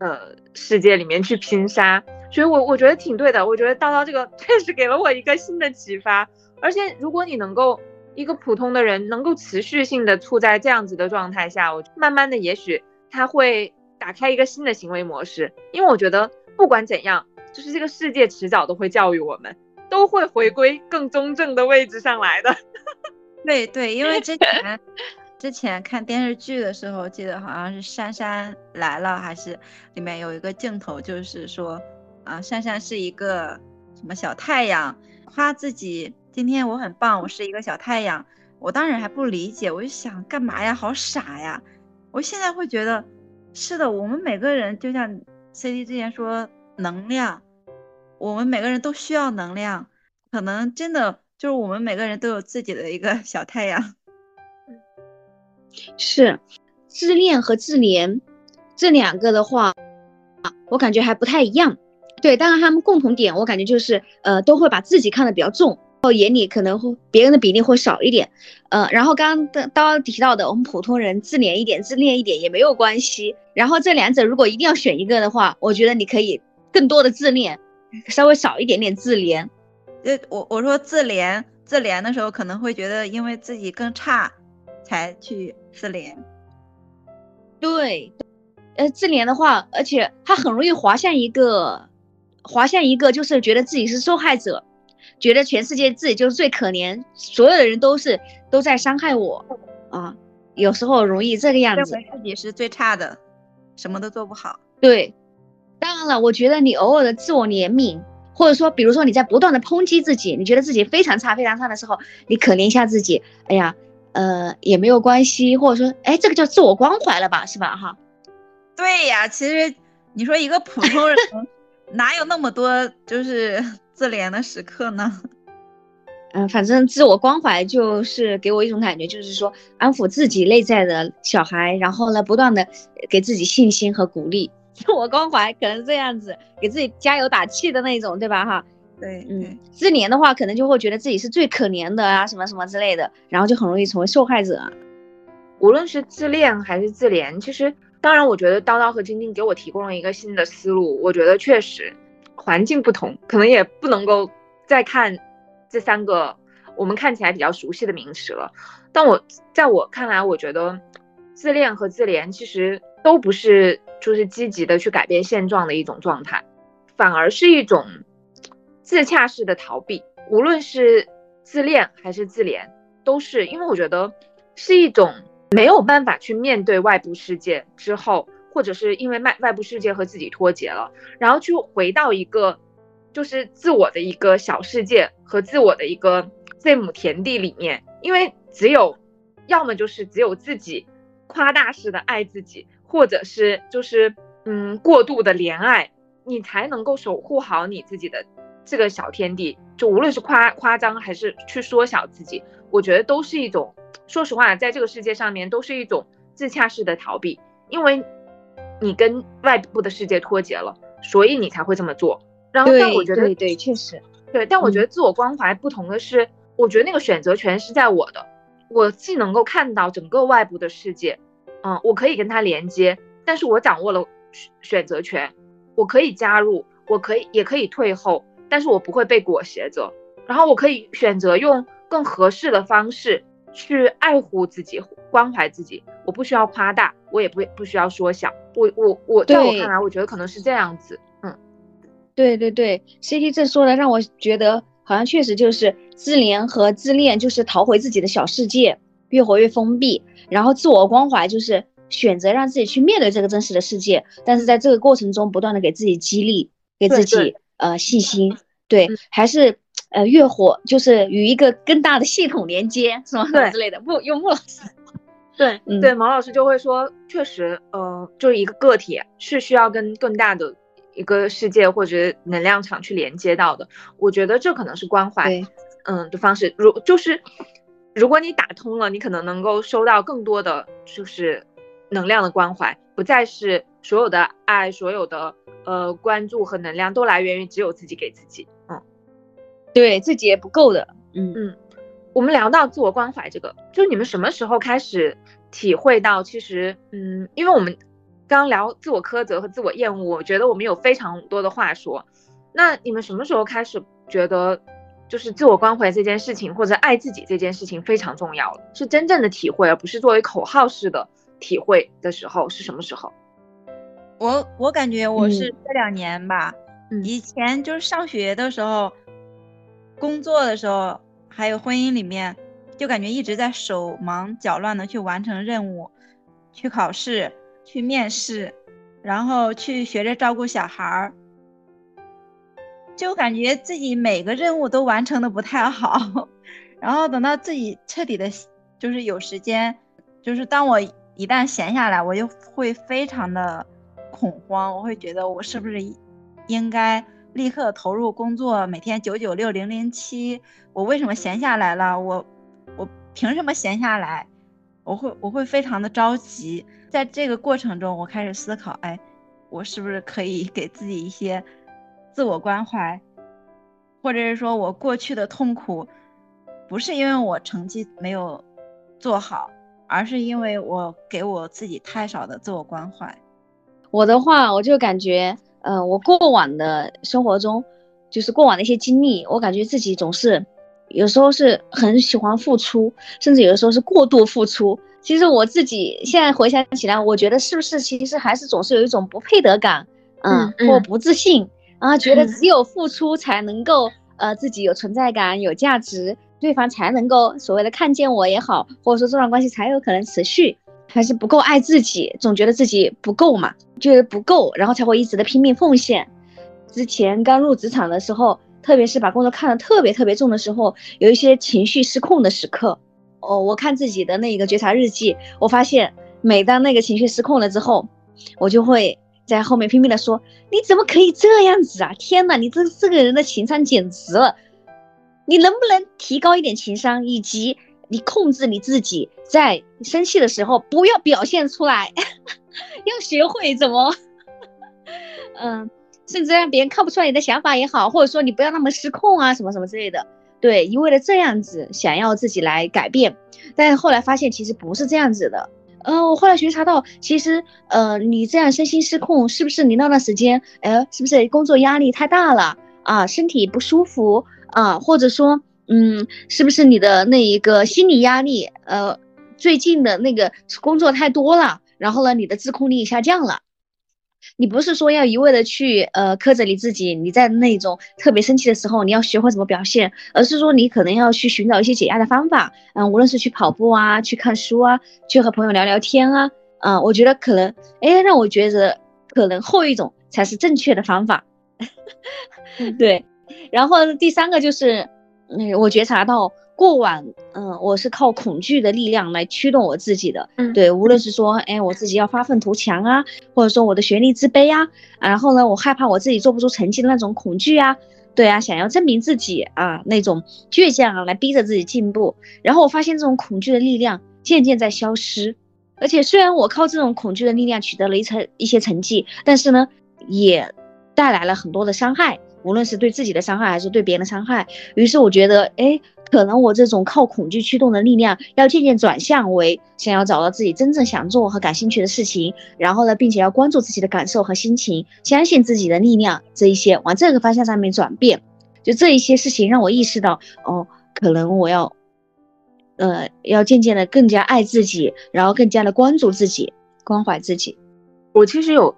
呃世界里面去拼杀。所以，我我觉得挺对的。我觉得叨叨这个 [laughs] 确实给了我一个新的启发。而且，如果你能够一个普通的人能够持续性的处在这样子的状态下，我慢慢的也许。他会打开一个新的行为模式，因为我觉得不管怎样，就是这个世界迟早都会教育我们，都会回归更中正的位置上来的。[laughs] 对对，因为之前 [laughs] 之前看电视剧的时候，记得好像是《珊珊来了》，还是里面有一个镜头，就是说啊，珊珊是一个什么小太阳，夸自己今天我很棒，我是一个小太阳。我当时还不理解，我就想干嘛呀，好傻呀。我现在会觉得，是的，我们每个人就像 C D 之前说，能量，我们每个人都需要能量，可能真的就是我们每个人都有自己的一个小太阳。是，自恋和自怜这两个的话，啊，我感觉还不太一样。对，当然他们共同点，我感觉就是，呃，都会把自己看得比较重。然后眼里可能会别人的比例会少一点，呃，然后刚刚刚提到的，我们普通人自怜一点、自恋一点也没有关系。然后这两者如果一定要选一个的话，我觉得你可以更多的自恋，稍微少一点点自怜。呃，我我说自怜，自怜的时候可能会觉得因为自己更差，才去自怜。对，呃，自怜的话，而且它很容易滑向一个，滑向一个就是觉得自己是受害者。觉得全世界自己就是最可怜，所有的人都是都在伤害我啊！有时候容易这个样子，认为自己是最差的，什么都做不好。对，当然了，我觉得你偶尔的自我怜悯，或者说，比如说你在不断的抨击自己，你觉得自己非常差、非常差的时候，你可怜一下自己，哎呀，呃，也没有关系，或者说，哎，这个叫自我关怀了吧，是吧？哈。对呀，其实你说一个普通人哪有那么多就是。[laughs] 自怜的时刻呢？嗯，[laughs] 反正自我关怀就是给我一种感觉，就是说安抚自己内在的小孩，然后呢，不断的给自己信心和鼓励。[laughs] 自我关怀可能这样子，给自己加油打气的那种，对吧？哈，对，嗯，自怜的话，可能就会觉得自己是最可怜的啊，什么什么之类的，然后就很容易成为受害者。无论是自恋还是自怜，其实当然，我觉得叨叨和晶晶给我提供了一个新的思路，我觉得确实。环境不同，可能也不能够再看这三个我们看起来比较熟悉的名词了。但我在我看来，我觉得自恋和自怜其实都不是就是积极的去改变现状的一种状态，反而是一种自洽式的逃避，无论是自恋还是自怜，都是因为我觉得是一种没有办法去面对外部世界之后，或者是因为外外部世界和自己脱节了，然后去回到一个就是自我的一个小世界和自我的一个这亩田地里面，因为只有要么就是只有自己夸大式的爱自己，或者是就是嗯过度的怜爱，你才能够守护好你自己的。这个小天地，就无论是夸夸张还是去缩小自己，我觉得都是一种，说实话，在这个世界上面都是一种自洽式的逃避，因为你跟外部的世界脱节了，所以你才会这么做。然后，但我觉得对对，确实对，但我觉得自我关怀不同的是，我觉得那个选择权是在我的，我既能够看到整个外部的世界，嗯，我可以跟他连接，但是我掌握了选择权，我可以加入，我可以也可以退后。但是我不会被裹挟着，然后我可以选择用更合适的方式去爱护自己、关怀自己。我不需要夸大，我也不不需要缩小。我我我，在我看来，我觉得可能是这样子。嗯，对对对，CT 这说的让我觉得好像确实就是自怜和自恋，就是逃回自己的小世界，越活越封闭。然后自我关怀就是选择让自己去面对这个真实的世界，但是在这个过程中不断的给自己激励，给自己。呃，信心对，还是呃越火就是与一个更大的系统连接，是吗？对之类的。不，用穆老师，[laughs] 对对，毛老师就会说，确实，呃，就是一个个体是需要跟更大的一个世界或者能量场去连接到的。我觉得这可能是关怀，嗯的方式。如就是如果你打通了，你可能能够收到更多的就是能量的关怀，不再是所有的爱，所有的。呃，关注和能量都来源于只有自己给自己，嗯，对自己也不够的，嗯嗯。我们聊到自我关怀这个，就是你们什么时候开始体会到，其实，嗯，因为我们刚聊自我苛责和自我厌恶，我觉得我们有非常多的话说。那你们什么时候开始觉得，就是自我关怀这件事情或者爱自己这件事情非常重要了，是真正的体会，而不是作为口号式的体会的时候，是什么时候？我我感觉我是这两年吧，以前就是上学的时候，工作的时候，还有婚姻里面，就感觉一直在手忙脚乱的去完成任务，去考试，去面试，然后去学着照顾小孩儿，就感觉自己每个任务都完成的不太好，[laughs] 然后等到自己彻底的，就是有时间，就是当我一旦闲下来，我就会非常的。恐慌，我会觉得我是不是应该立刻投入工作，每天九九六零零七？我为什么闲下来了？我我凭什么闲下来？我会我会非常的着急。在这个过程中，我开始思考，哎，我是不是可以给自己一些自我关怀，或者是说我过去的痛苦，不是因为我成绩没有做好，而是因为我给我自己太少的自我关怀。我的话，我就感觉，呃，我过往的生活中，就是过往的一些经历，我感觉自己总是，有时候是很喜欢付出，甚至有的时候是过度付出。其实我自己现在回想起来，我觉得是不是其实还是总是有一种不配得感，嗯，或不自信啊，觉得只有付出才能够，呃，自己有存在感、有价值，对方才能够所谓的看见我也好，或者说这段关系才有可能持续。还是不够爱自己，总觉得自己不够嘛，觉得不够，然后才会一直的拼命奉献。之前刚入职场的时候，特别是把工作看得特别特别重的时候，有一些情绪失控的时刻。哦，我看自己的那个觉察日记，我发现每当那个情绪失控了之后，我就会在后面拼命的说：“你怎么可以这样子啊？天哪，你这这个人的情商简直了！你能不能提高一点情商，以及？”你控制你自己，在生气的时候不要表现出来，[laughs] 要学会怎么，嗯，甚至让别人看不出来你的想法也好，或者说你不要那么失控啊，什么什么之类的。对，一味的这样子想要自己来改变，但是后来发现其实不是这样子的。呃，我后来觉察到，其实呃，你这样身心失控，是不是你那段时间，哎，是不是工作压力太大了啊，身体不舒服啊，或者说？嗯，是不是你的那一个心理压力？呃，最近的那个工作太多了，然后呢，你的自控力下降了。你不是说要一味的去呃苛责你自己，你在那种特别生气的时候，你要学会怎么表现，而是说你可能要去寻找一些解压的方法，嗯，无论是去跑步啊，去看书啊，去和朋友聊聊天啊，嗯，我觉得可能，哎，让我觉得可能后一种才是正确的方法，[laughs] 对。然后第三个就是，嗯，我觉察到。过往，嗯，我是靠恐惧的力量来驱动我自己的，嗯，对，无论是说，哎，我自己要发愤图强啊，或者说我的学历自卑啊，然后呢，我害怕我自己做不出成绩的那种恐惧啊，对啊，想要证明自己啊，那种倔强啊，来逼着自己进步，然后我发现这种恐惧的力量渐渐在消失，而且虽然我靠这种恐惧的力量取得了一成一些成绩，但是呢，也带来了很多的伤害，无论是对自己的伤害还是对别人的伤害，于是我觉得，哎。可能我这种靠恐惧驱动的力量，要渐渐转向为想要找到自己真正想做和感兴趣的事情，然后呢，并且要关注自己的感受和心情，相信自己的力量，这一些往这个方向上面转变。就这一些事情让我意识到，哦，可能我要，呃，要渐渐的更加爱自己，然后更加的关注自己，关怀自己。我其实有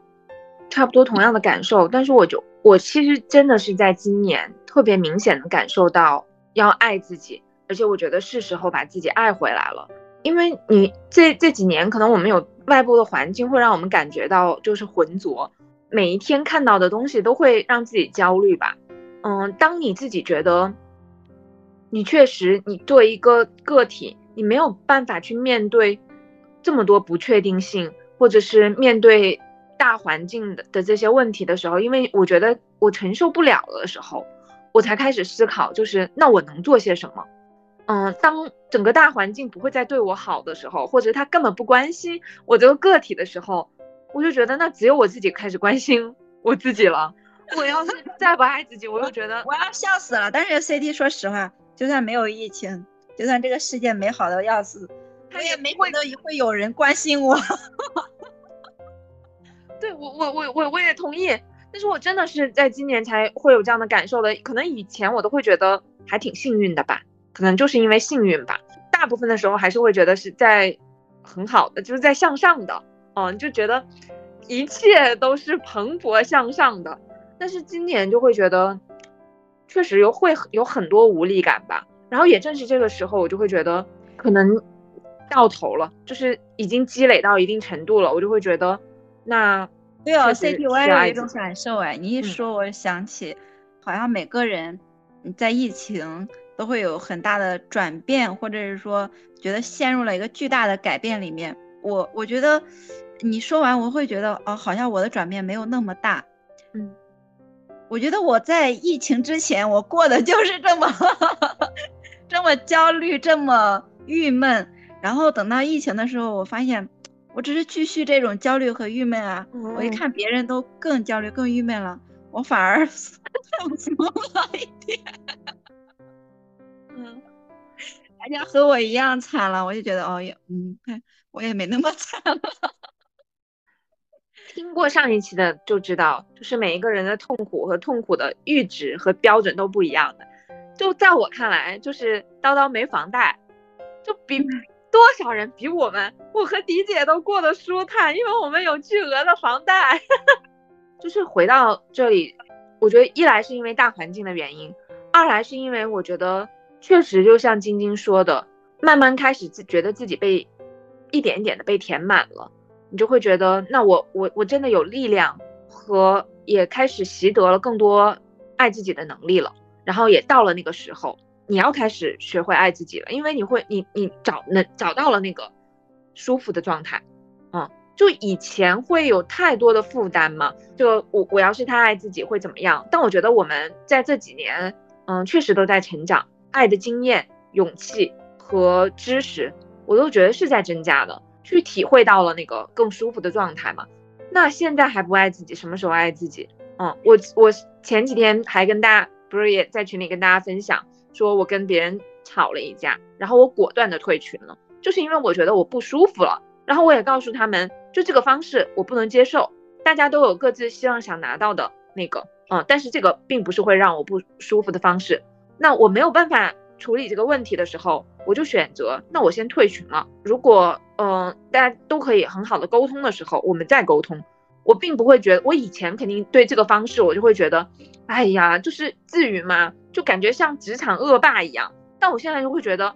差不多同样的感受，但是我就我其实真的是在今年特别明显的感受到。要爱自己，而且我觉得是时候把自己爱回来了。因为你这这几年，可能我们有外部的环境会让我们感觉到就是浑浊，每一天看到的东西都会让自己焦虑吧。嗯，当你自己觉得你确实你作为一个个体，你没有办法去面对这么多不确定性，或者是面对大环境的的这些问题的时候，因为我觉得我承受不了的时候。我才开始思考，就是那我能做些什么？嗯，当整个大环境不会再对我好的时候，或者他根本不关心我这个个体的时候，我就觉得那只有我自己开始关心我自己了。我要是 [laughs] 再不爱自己，我又觉得我要笑死了。但是 C D 说实话，就算没有疫情，就算这个世界美好的要死，他也没觉得会有人关心我。我，我，我，我，我也同意。但是我真的是在今年才会有这样的感受的，可能以前我都会觉得还挺幸运的吧，可能就是因为幸运吧，大部分的时候还是会觉得是在很好的，就是在向上的，嗯，就觉得一切都是蓬勃向上的。但是今年就会觉得，确实有会有很多无力感吧。然后也正是这个时候，我就会觉得可能到头了，就是已经积累到一定程度了，我就会觉得那。对哦，CT 我也有一种感受哎，你一说，我想起，好像每个人在疫情都会有很大的转变，或者是说觉得陷入了一个巨大的改变里面。我我觉得你说完，我会觉得哦，好像我的转变没有那么大。嗯，我觉得我在疫情之前，我过的就是这么 [laughs] 这么焦虑，这么郁闷。然后等到疫情的时候，我发现。我只是继续这种焦虑和郁闷啊！我一看别人都更焦虑、更郁闷了，我反而 [laughs] 放松了一点。嗯，大家和我一样惨了，我就觉得哦也嗯，[laughs] 我也没那么惨了。[laughs] 听过上一期的就知道，就是每一个人的痛苦和痛苦的阈值和标准都不一样的。就在我看来，就是叨叨没房贷，就比。多少人比我们，我和迪姐都过得舒坦，因为我们有巨额的房贷。[laughs] 就是回到这里，我觉得一来是因为大环境的原因，二来是因为我觉得确实就像晶晶说的，慢慢开始自觉得自己被一点一点的被填满了，你就会觉得那我我我真的有力量和也开始习得了更多爱自己的能力了，然后也到了那个时候。你要开始学会爱自己了，因为你会，你你找能找到了那个舒服的状态，嗯，就以前会有太多的负担嘛，就我我要是太爱自己会怎么样？但我觉得我们在这几年，嗯，确实都在成长，爱的经验、勇气和知识，我都觉得是在增加的，去体会到了那个更舒服的状态嘛。那现在还不爱自己，什么时候爱自己？嗯，我我前几天还跟大家不是也在群里跟大家分享。说我跟别人吵了一架，然后我果断的退群了，就是因为我觉得我不舒服了。然后我也告诉他们，就这个方式我不能接受。大家都有各自希望想拿到的那个，嗯，但是这个并不是会让我不舒服的方式。那我没有办法处理这个问题的时候，我就选择，那我先退群了。如果嗯大家都可以很好的沟通的时候，我们再沟通。我并不会觉得，我以前肯定对这个方式，我就会觉得，哎呀，就是至于吗？就感觉像职场恶霸一样。但我现在就会觉得，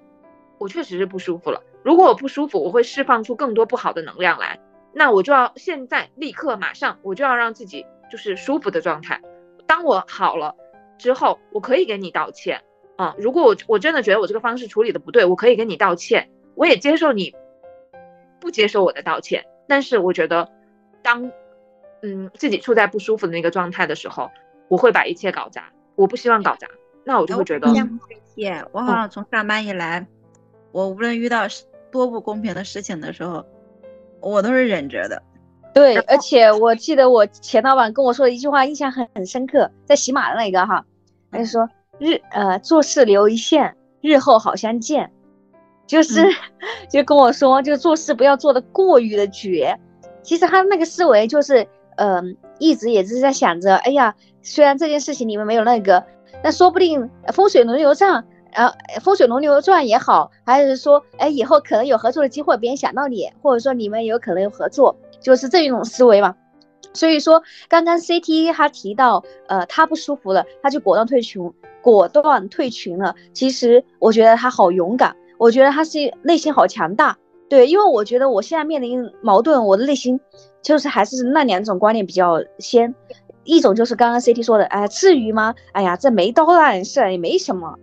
我确实是不舒服了。如果我不舒服，我会释放出更多不好的能量来，那我就要现在立刻马上，我就要让自己就是舒服的状态。当我好了之后，我可以给你道歉啊。如果我我真的觉得我这个方式处理的不对，我可以跟你道歉，我也接受你不接受我的道歉。但是我觉得，当嗯自己处在不舒服的那个状态的时候，我会把一切搞砸。我不希望搞砸，那我就会觉得。我好像从上班以来，我无论遇到多不公平的事情的时候，我都是忍着的。对，而且我记得我前老板跟我说的一句话，印象很很深刻，在喜马的那个哈，他就说日呃做事留一线，日后好相见，就是 [laughs] 就跟我说，就做事不要做的过于的绝。其实他那个思维就是，嗯，一直也是在想着，哎呀，虽然这件事情你们没有那个，那说不定风水轮流转，呃风水轮流转也好，还是说，哎，以后可能有合作的机会，别人想到你，或者说你们有可能有合作。就是这一种思维嘛，所以说刚刚 CT 他提到，呃，他不舒服了，他就果断退群，果断退群了。其实我觉得他好勇敢，我觉得他是内心好强大。对，因为我觉得我现在面临矛盾，我的内心就是还是那两种观念比较先，一种就是刚刚 CT 说的，哎，至于吗？哎呀，这没多大事，也没什么，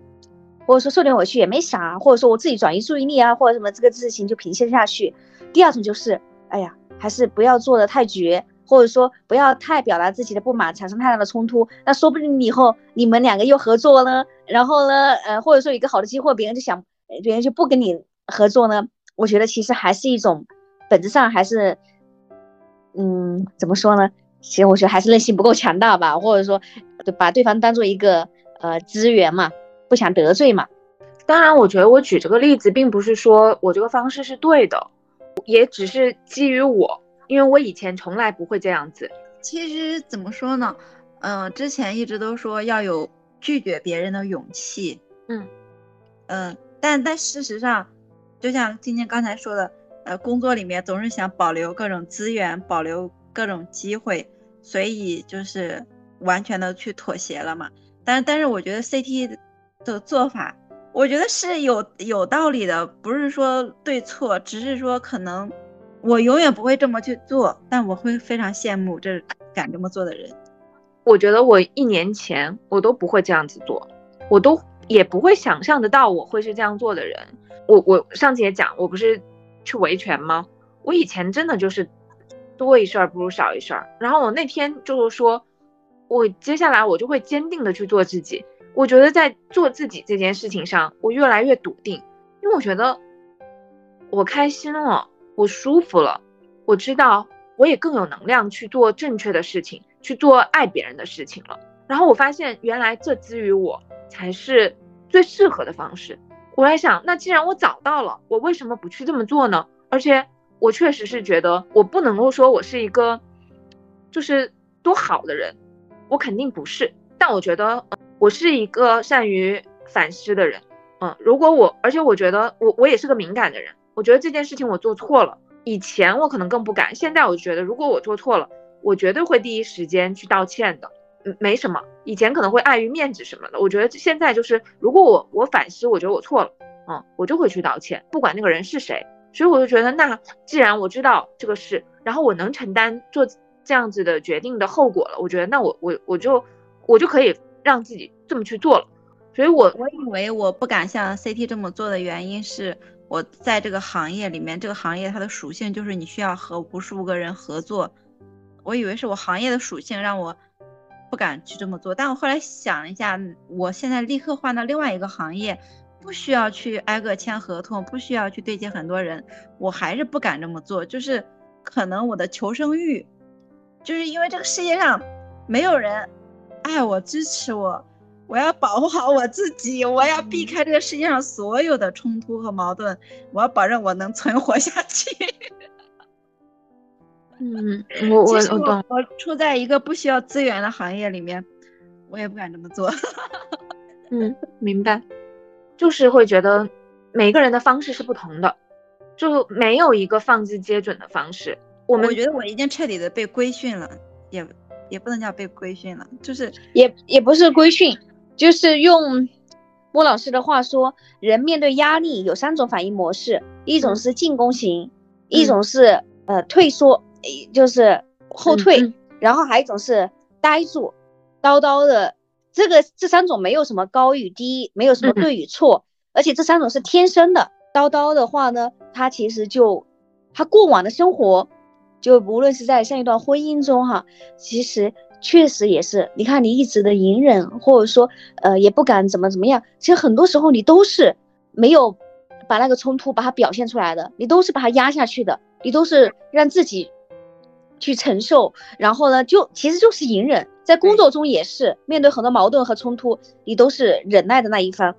或者说受点委屈也没啥，或者说我自己转移注意力啊，或者什么这个事情就平息下去。第二种就是，哎呀。还是不要做的太绝，或者说不要太表达自己的不满，产生太大的冲突。那说不定以后你们两个又合作了，然后呢，呃，或者说有一个好的机会，别人就想，别人就不跟你合作呢。我觉得其实还是一种，本质上还是，嗯，怎么说呢？其实我觉得还是内心不够强大吧，或者说把对方当做一个呃资源嘛，不想得罪嘛。当然，我觉得我举这个例子，并不是说我这个方式是对的。也只是基于我，因为我以前从来不会这样子。其实怎么说呢？嗯，之前一直都说要有拒绝别人的勇气。嗯嗯，但但事实上，就像今天刚才说的，呃，工作里面总是想保留各种资源，保留各种机会，所以就是完全的去妥协了嘛。但但是我觉得 CT 的做法。我觉得是有有道理的，不是说对错，只是说可能我永远不会这么去做，但我会非常羡慕这敢这么做的人。我觉得我一年前我都不会这样子做，我都也不会想象得到我会是这样做的人。我我上次也讲，我不是去维权吗？我以前真的就是多一事儿不如少一事儿，然后我那天就是说，我接下来我就会坚定的去做自己。我觉得在做自己这件事情上，我越来越笃定，因为我觉得我开心了，我舒服了，我知道我也更有能量去做正确的事情，去做爱别人的事情了。然后我发现，原来这之于我才是最适合的方式。我在想，那既然我找到了，我为什么不去这么做呢？而且我确实是觉得，我不能够说我是一个就是多好的人，我肯定不是。但我觉得。我是一个善于反思的人，嗯，如果我，而且我觉得我我也是个敏感的人，我觉得这件事情我做错了，以前我可能更不敢，现在我觉得如果我做错了，我绝对会第一时间去道歉的，嗯，没什么，以前可能会碍于面子什么的，我觉得现在就是如果我我反思，我觉得我错了，嗯，我就会去道歉，不管那个人是谁，所以我就觉得那既然我知道这个事，然后我能承担做这样子的决定的后果了，我觉得那我我我就我就可以。让自己这么去做了，所以我我以为我不敢像 CT 这么做的原因是我在这个行业里面，这个行业它的属性就是你需要和无数个人合作，我以为是我行业的属性让我不敢去这么做，但我后来想了一下，我现在立刻换到另外一个行业，不需要去挨个签合同，不需要去对接很多人，我还是不敢这么做，就是可能我的求生欲，就是因为这个世界上没有人。爱我，支持我，我要保护好我自己，我要避开这个世界上所有的冲突和矛盾，我要保证我能存活下去。嗯，我我我懂。我处在一个不需要资源的行业里面，我也不敢这么做。[laughs] 嗯，明白。就是会觉得每个人的方式是不同的，就没有一个放之皆准的方式。我们我觉得我已经彻底的被规训了，也也不能叫被规训了，就是也也不是规训，就是用莫老师的话说，人面对压力有三种反应模式，一种嗯是进攻型，一种是呃退缩，诶就是后退，嗯然后还有一种是呆住。叨叨的这个这三种没有什么高与低，没有什么嗯对与错，而且这三种是天生的。叨叨的话呢，他其实就他过往的生活，就无论是在上一段婚姻中哈，其实确实也是，你看你一直的隐忍，或者说呃也不敢怎么怎么样，其实很多时候你都是没有把那个冲突把它表现出来的，你都是把它压下去的，你都是让自己去承受，然后呢就其实就是隐忍，在工作中也是面对很多矛盾和冲突，你都是忍耐的那一方。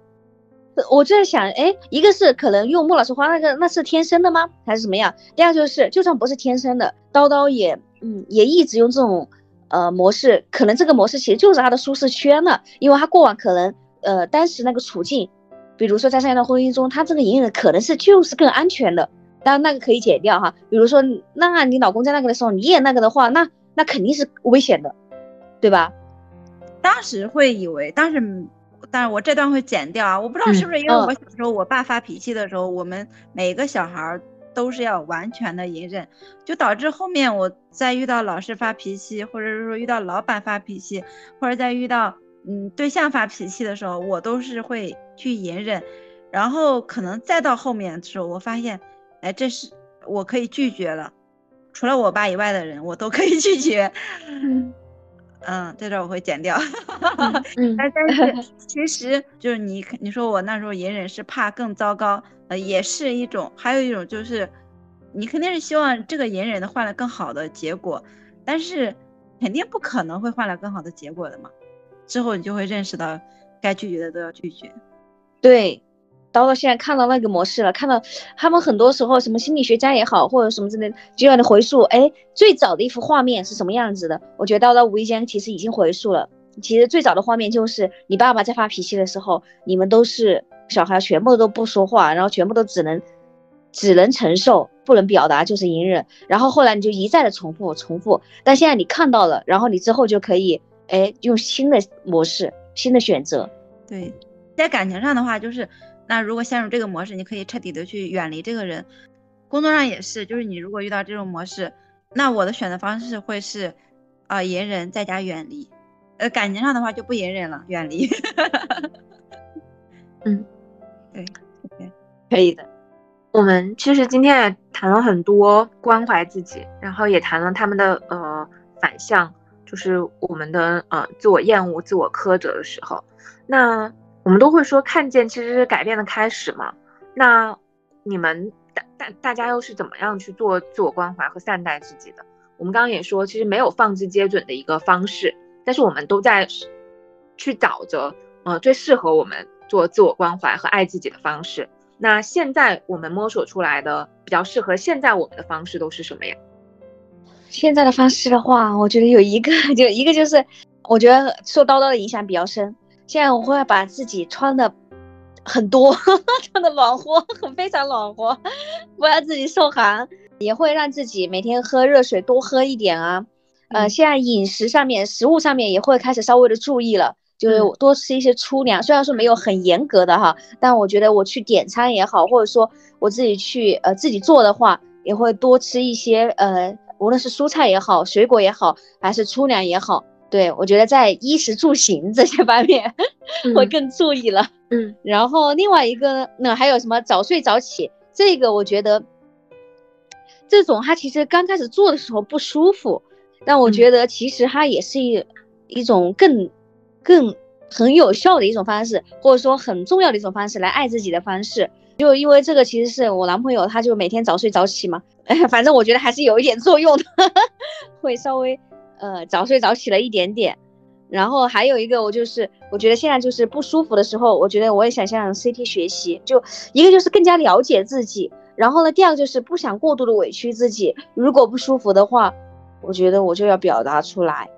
呃我就在想，哎，一个是可能用莫老师话，那个那是天生的吗？还是怎么样？第二就是，就算不是天生的，叨叨也，嗯，也一直用这种呃模式，可能这个模式其实就是他的舒适圈了，因为他过往可能呃当时那个处境，比如说在上一段婚姻中，他这个隐忍可能是就是更安全的，当然那个可以减掉哈。比如说，那你老公在那个的时候，你也那个的话，那那肯定是危险的，对吧？当时会以为，当时，但是我这段会剪掉啊，我不知道是不是因为嗯我小时候我爸发脾气的时候，我们每个小孩儿都是要完全的隐忍，就导致后面我在遇到老师发脾气，或者是说遇到老板发脾气，或者在遇到嗯对象发脾气的时候，我都是会去隐忍，然后可能再到后面的时候，我发现，哎，这是我可以拒绝了，除了我爸以外的人，我都可以拒绝。嗯嗯，这段我会剪掉。[laughs] 嗯但但是 [laughs] 其实就是你你说我那时候隐忍是怕更糟糕，呃，也是一种，还有一种就是你肯定是希望这个隐忍的换来更好的结果，但是肯定不可能会换来更好的结果的嘛。之后你就会认识到，该拒绝的都要拒绝。对，叨叨现在看到那个模式了，看到他们很多时候什么心理学家也好，或者什么之类，就让你回溯，哎，最早的一幅画面是什么样子的？我觉得叨叨无意间其实已经回溯了。其实最早的画面就是你爸爸在发脾气的时候，你们都是小孩，全部都不说话，然后全部都只能只能承受，不能表达，就是隐忍。然后后来你就一再的重复重复，但现在你看到了，然后你之后就可以，哎，用新的模式、新的选择。对，在感情上的话，就是那如果陷入这个模式，你可以彻底的去远离这个人。工作上也是，就是你如果遇到这种模式，那我的选择方式会是，啊、隐忍再加远离。呃，感情上的话就不隐忍了，远离。[laughs] 嗯，对，OK，可以的。我们其实今天也谈了很多关怀自己，然后也谈了他们的呃反向，就是我们的呃自我厌恶、自我苛责的时候。那我们都会说看见其实是改变的开始嘛。那你们大大大家又是怎么样去做自我关怀和善待自己的？我们刚刚也说，其实没有放之皆准的一个方式，但是我们都在去找着呃最适合我们做自我关怀和爱自己的方式。那现在我们摸索出来的比较适合现在我们的方式都是什么呀？现在的方式的话，我觉得有一个，[laughs] 就一个就是，我觉得受叨叨的影响比较深。现在我会把自己穿的很多，[laughs] 穿的暖和，很非常暖和，不让自己受寒，也会让自己每天喝热水多喝一点啊。呃，嗯现在饮食上面、食物上面也会开始稍微的注意了，就是嗯多吃一些粗粮。虽然说没有很严格的哈，但我觉得我去点餐也好，或者说我自己去呃自己做的话，也会多吃一些呃，无论是蔬菜也好，水果也好，还是粗粮也好。对我觉得在衣食住行这些方面会嗯更注意了。嗯 [laughs] 然后另外一个呢，那还有什么早睡早起，这个我觉得这种他其实刚开始做的时候不舒服，但我嗯觉得其实它也是一一种更更很有效的一种方式，或者说很重要的一种方式来爱自己的方式。就因为这个其实是我男朋友，他就每天早睡早起嘛，[laughs] 反正我觉得还是有一点作用的，[laughs] 会稍微呃早睡早起了一点点。然后还有一个，我就是我觉得现在就是不舒服的时候，我觉得我也想向 CT 学习，就一个就是更加了解自己，然后呢，第二个就是不想过度的委屈自己。如果不舒服的话，我觉得我就要表达出来，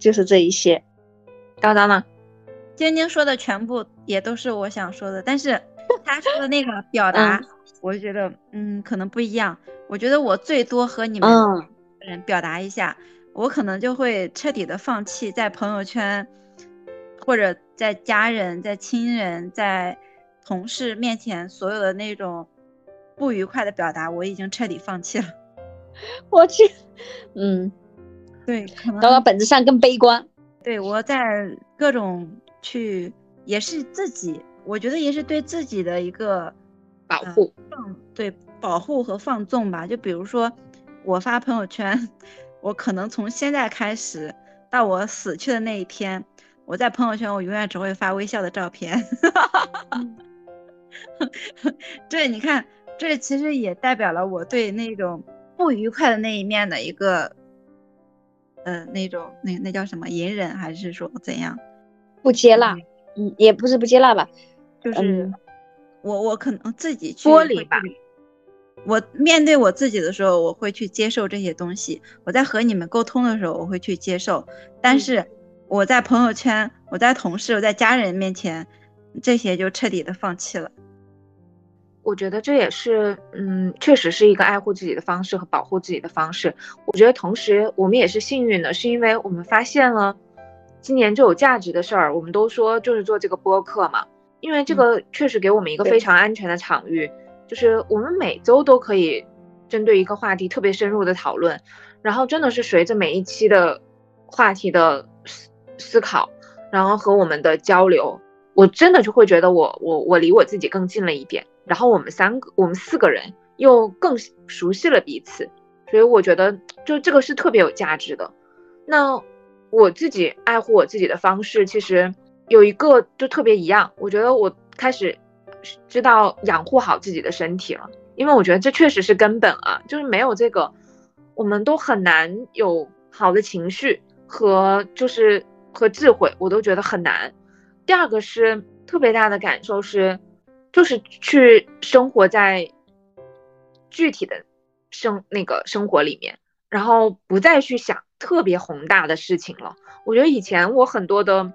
就是这一些。当当呢？晶晶说的全部也都是我想说的，但是 [laughs] 她说的那个表达，我就觉得嗯可能不一样。我觉得我最多和你们嗯人表达一下，我可能就会彻底的放弃在朋友圈，或者在家人、在亲人、在同事面前所有的那种不愉快的表达，我已经彻底放弃了。[laughs] 我去，嗯，对，可能到了本质上更悲观。对我在各种去，也是自己，我觉得也是对自己的一个保护，放对保护和放纵吧。就比如说，我发朋友圈，我可能从现在开始到我死去的那一天，我在朋友圈我永远只会发微笑的照片。[laughs] 对，你看，这其实也代表了我对那种不愉快的那一面的一个，呃，那种那那叫什么隐忍，还是说怎样？不接纳，嗯，也不是不接纳吧，就是嗯我我可能自己去剥离吧。我面对我自己的时候，我会去接受这些东西；我在和你们沟通的时候，我会去接受。但嗯是我在朋友圈、我在同事、我在家人面前，这些就彻底的放弃了。我觉得这也是，嗯，确实是一个爱护自己的方式和保护自己的方式。我觉得同时我们也是幸运的，是因为我们发现了今年最有价值的事儿。我们都说就是做这个播客嘛，因为这个确实给我们一个非常安全的场域，就是我们每周都可以针对一个话题特别深入的讨论，然后真的是随着每一期的话题的思思考，然后和我们的交流，我真的就会觉得我我我离我自己更近了一点。然后我们三个，我们四个人又更熟悉了彼此，所以我觉得就这个是特别有价值的。那我自己爱护我自己的方式，其实有一个就特别一样，我觉得我开始知道养护好自己的身体了，因为我觉得这确实是根本啊，就是没有这个，我们都很难有好的情绪和就是和智慧，我都觉得很难。第二个是特别大的感受是。就是去生活在具体的生那个生活里面，然后不再去想特别宏大的事情了。我觉得以前我很多的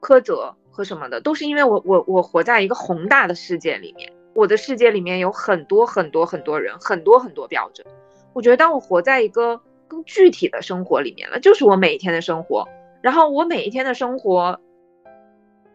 苛责和什么的，都是因为我我我活在一个宏大的世界里面，我的世界里面有很多很多很多人，很多很多标准。我觉得当我活在一个更具体的生活里面了，就是我每一天的生活，然后我每一天的生活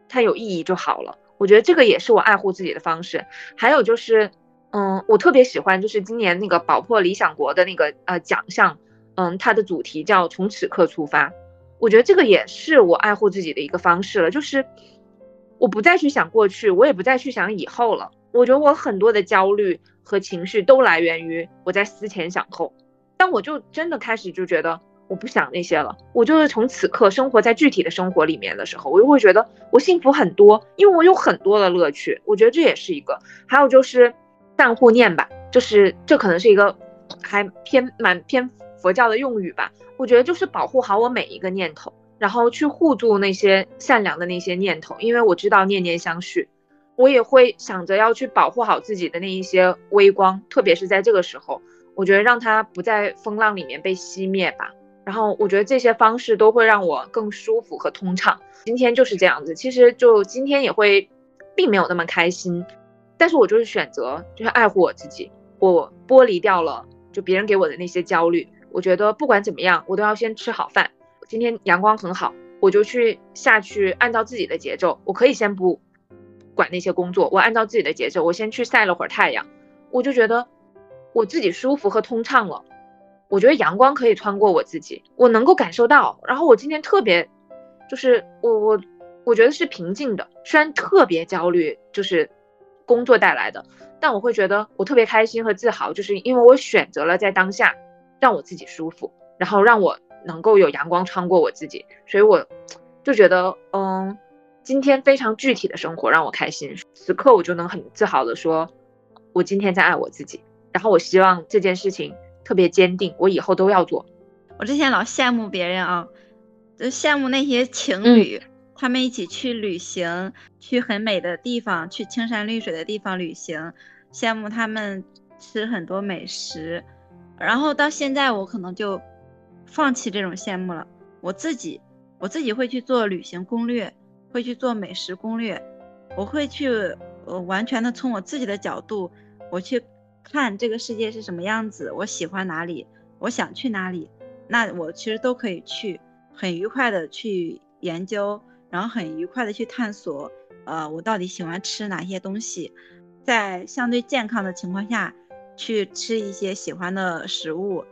它有意义就好了。我觉得这个也是我爱护自己的方式。还有就是，嗯，我特别喜欢就是今年那个宝珀理想国的那个呃奖项，嗯，它的主题叫从此刻出发。我觉得这个也是我爱护自己的一个方式了，就是我不再去想过去，我也不再去想以后了。我觉得我很多的焦虑和情绪都来源于我在思前想后，但我就真的开始就觉得。我不想那些了，我就是从此刻生活在具体的生活里面的时候，我就会觉得我幸福很多，因为我有很多的乐趣。我觉得这也是一个，还有就是善护念吧，就是这可能是一个还偏蛮偏佛教的用语吧。我觉得就是保护好我每一个念头，然后去护住那些善良的那些念头，因为我知道念念相续，我也会想着要去保护好自己的那一些微光，特别是在这个时候，我觉得让它不在风浪里面被熄灭吧。然后我觉得这些方式都会让我更舒服和通畅。今天就是这样子，其实就今天也会，并没有那么开心，但是我就是选择就是爱护我自己，我剥离掉了就别人给我的那些焦虑。我觉得不管怎么样，我都要先吃好饭。今天阳光很好，我就去下去按照自己的节奏，我可以先不管那些工作，我按照自己的节奏，我先去晒了会儿太阳，我就觉得我自己舒服和通畅了。我觉得阳光可以穿过我自己，我能够感受到。然后我今天特别，就是我我我觉得是平静的，虽然特别焦虑，就是工作带来的，但我会觉得我特别开心和自豪，就是因为我选择了在当下让我自己舒服，然后让我能够有阳光穿过我自己，所以我就觉得，嗯，今天非常具体的生活让我开心，此刻我就能很自豪的说，我今天在爱我自己，然后我希望这件事情。特别坚定，我以后都要做。我之前老羡慕别人啊，就羡慕那些情侣，嗯、他们一起去旅行，去很美的地方，去青山绿水的地方旅行，羡慕他们吃很多美食。然后到现在，我可能就放弃这种羡慕了。我自己，我自己会去做旅行攻略，会去做美食攻略，我会去呃完全的从我自己的角度，我去。看这个世界是什么样子，我喜欢哪里，我想去哪里，那我其实都可以去，很愉快的去研究，然后很愉快的去探索，呃，我到底喜欢吃哪些东西，在相对健康的情况下去吃一些喜欢的食物，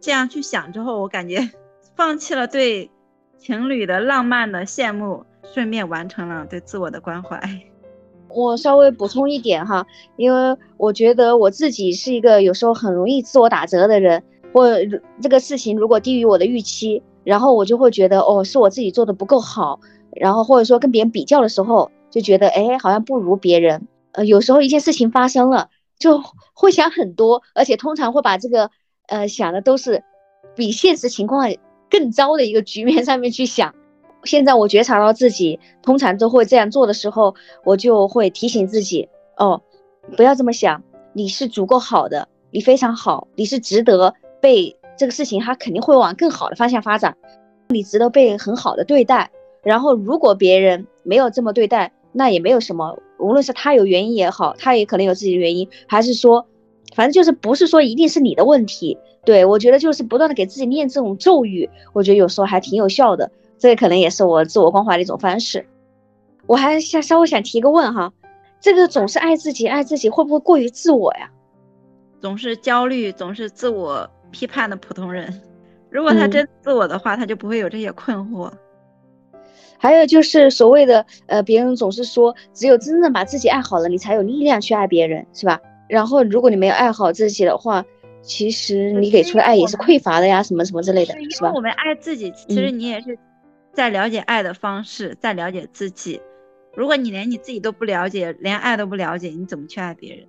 这样去想之后，我感觉 [laughs] 放弃了对情侣的浪漫的羡慕，顺便完成了对自我的关怀。[laughs] 我稍微补充一点哈，因为我觉得我自己是一个有时候很容易自我打折的人，或这个事情如果低于我的预期，然后我就会觉得哦是我自己做的不够好，然后或者说跟别人比较的时候就觉得哎好像不如别人，呃有时候一件事情发生了就会想很多，而且通常会把这个呃想的都是比现实情况更糟的一个局面上面去想。现在我觉察到自己通常都会这样做的时候，我就会提醒自己哦，不要这么想，你是足够好的，你非常好，你是值得被这个事情，它肯定会往更好的方向发展，你值得被很好的对待。然后如果别人没有这么对待，那也没有什么，无论是他有原因也好，他也可能有自己的原因，还是说，反正就是不是说一定是你的问题。对我觉得就是不断的给自己念这种咒语，我觉得有时候还挺有效的。这可能也是我自我关怀的一种方式。我还想稍微想提个问哈，这个总是爱自己爱自己会不会过于自我呀？总是焦虑、总是自我批判的普通人，如果他真自我的话，他就不会有这些困惑。还有就是所谓的呃，别人总是说，只有真正把自己爱好了，你才有力量去爱别人，是吧？然后如果你没有爱好自己的话，其实你给出的爱也是匮乏的呀，什么什么之类的，是吧？我们爱自己，其实你也是。在了解爱的方式，在了解自己。如果你连你自己都不了解，连爱都不了解，你怎么去爱别人？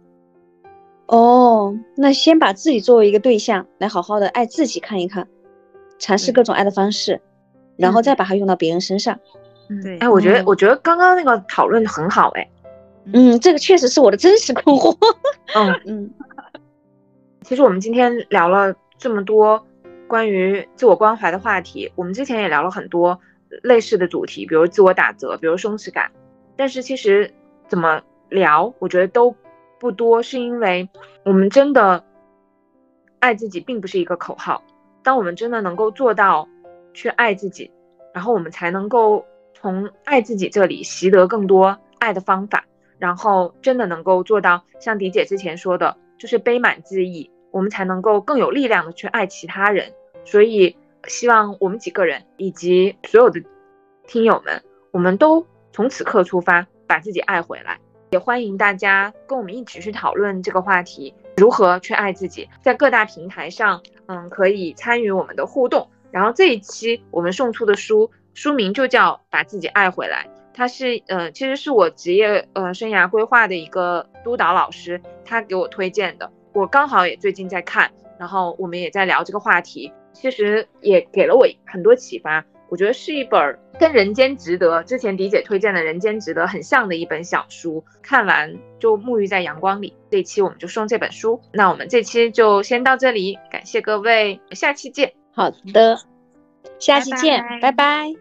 哦，那先把自己作为一个对象，来好好的爱自己，看一看，尝试各种爱的方式，然后再把它用到别人身上。对，哎，我觉得，我觉得刚刚那个讨论很好，哎，嗯，这个确实是我的真实困惑。嗯 [laughs] 嗯，其实我们今天聊了这么多关于自我关怀的话题，我们之前也聊了很多。类似的主题，比如自我打折，比如松弛感，但是其实怎么聊，我觉得都不多，是因为我们真的爱自己并不是一个口号。当我们真的能够做到去爱自己，然后我们才能够从爱自己这里习得更多爱的方法，然后真的能够做到像迪姐之前说的，就是杯满自溢，我们才能够更有力量的去爱其他人。所以。希望我们几个人以及所有的听友们，我们都从此刻出发，把自己爱回来。也欢迎大家跟我们一起去讨论这个话题，如何去爱自己。在各大平台上，嗯，可以参与我们的互动。然后这一期我们送出的书，书名就叫《把自己爱回来》，他是，呃，其实是我职业，呃，生涯规划的一个督导老师，他给我推荐的。我刚好也最近在看，然后我们也在聊这个话题。其实也给了我很多启发，我觉得是一本跟《人间值得》之前迪姐推荐的《人间值得》很像的一本小书，看完就沐浴在阳光里。这期我们就送这本书，那我们这期就先到这里，感谢各位，下期见。好的，下期见，拜拜。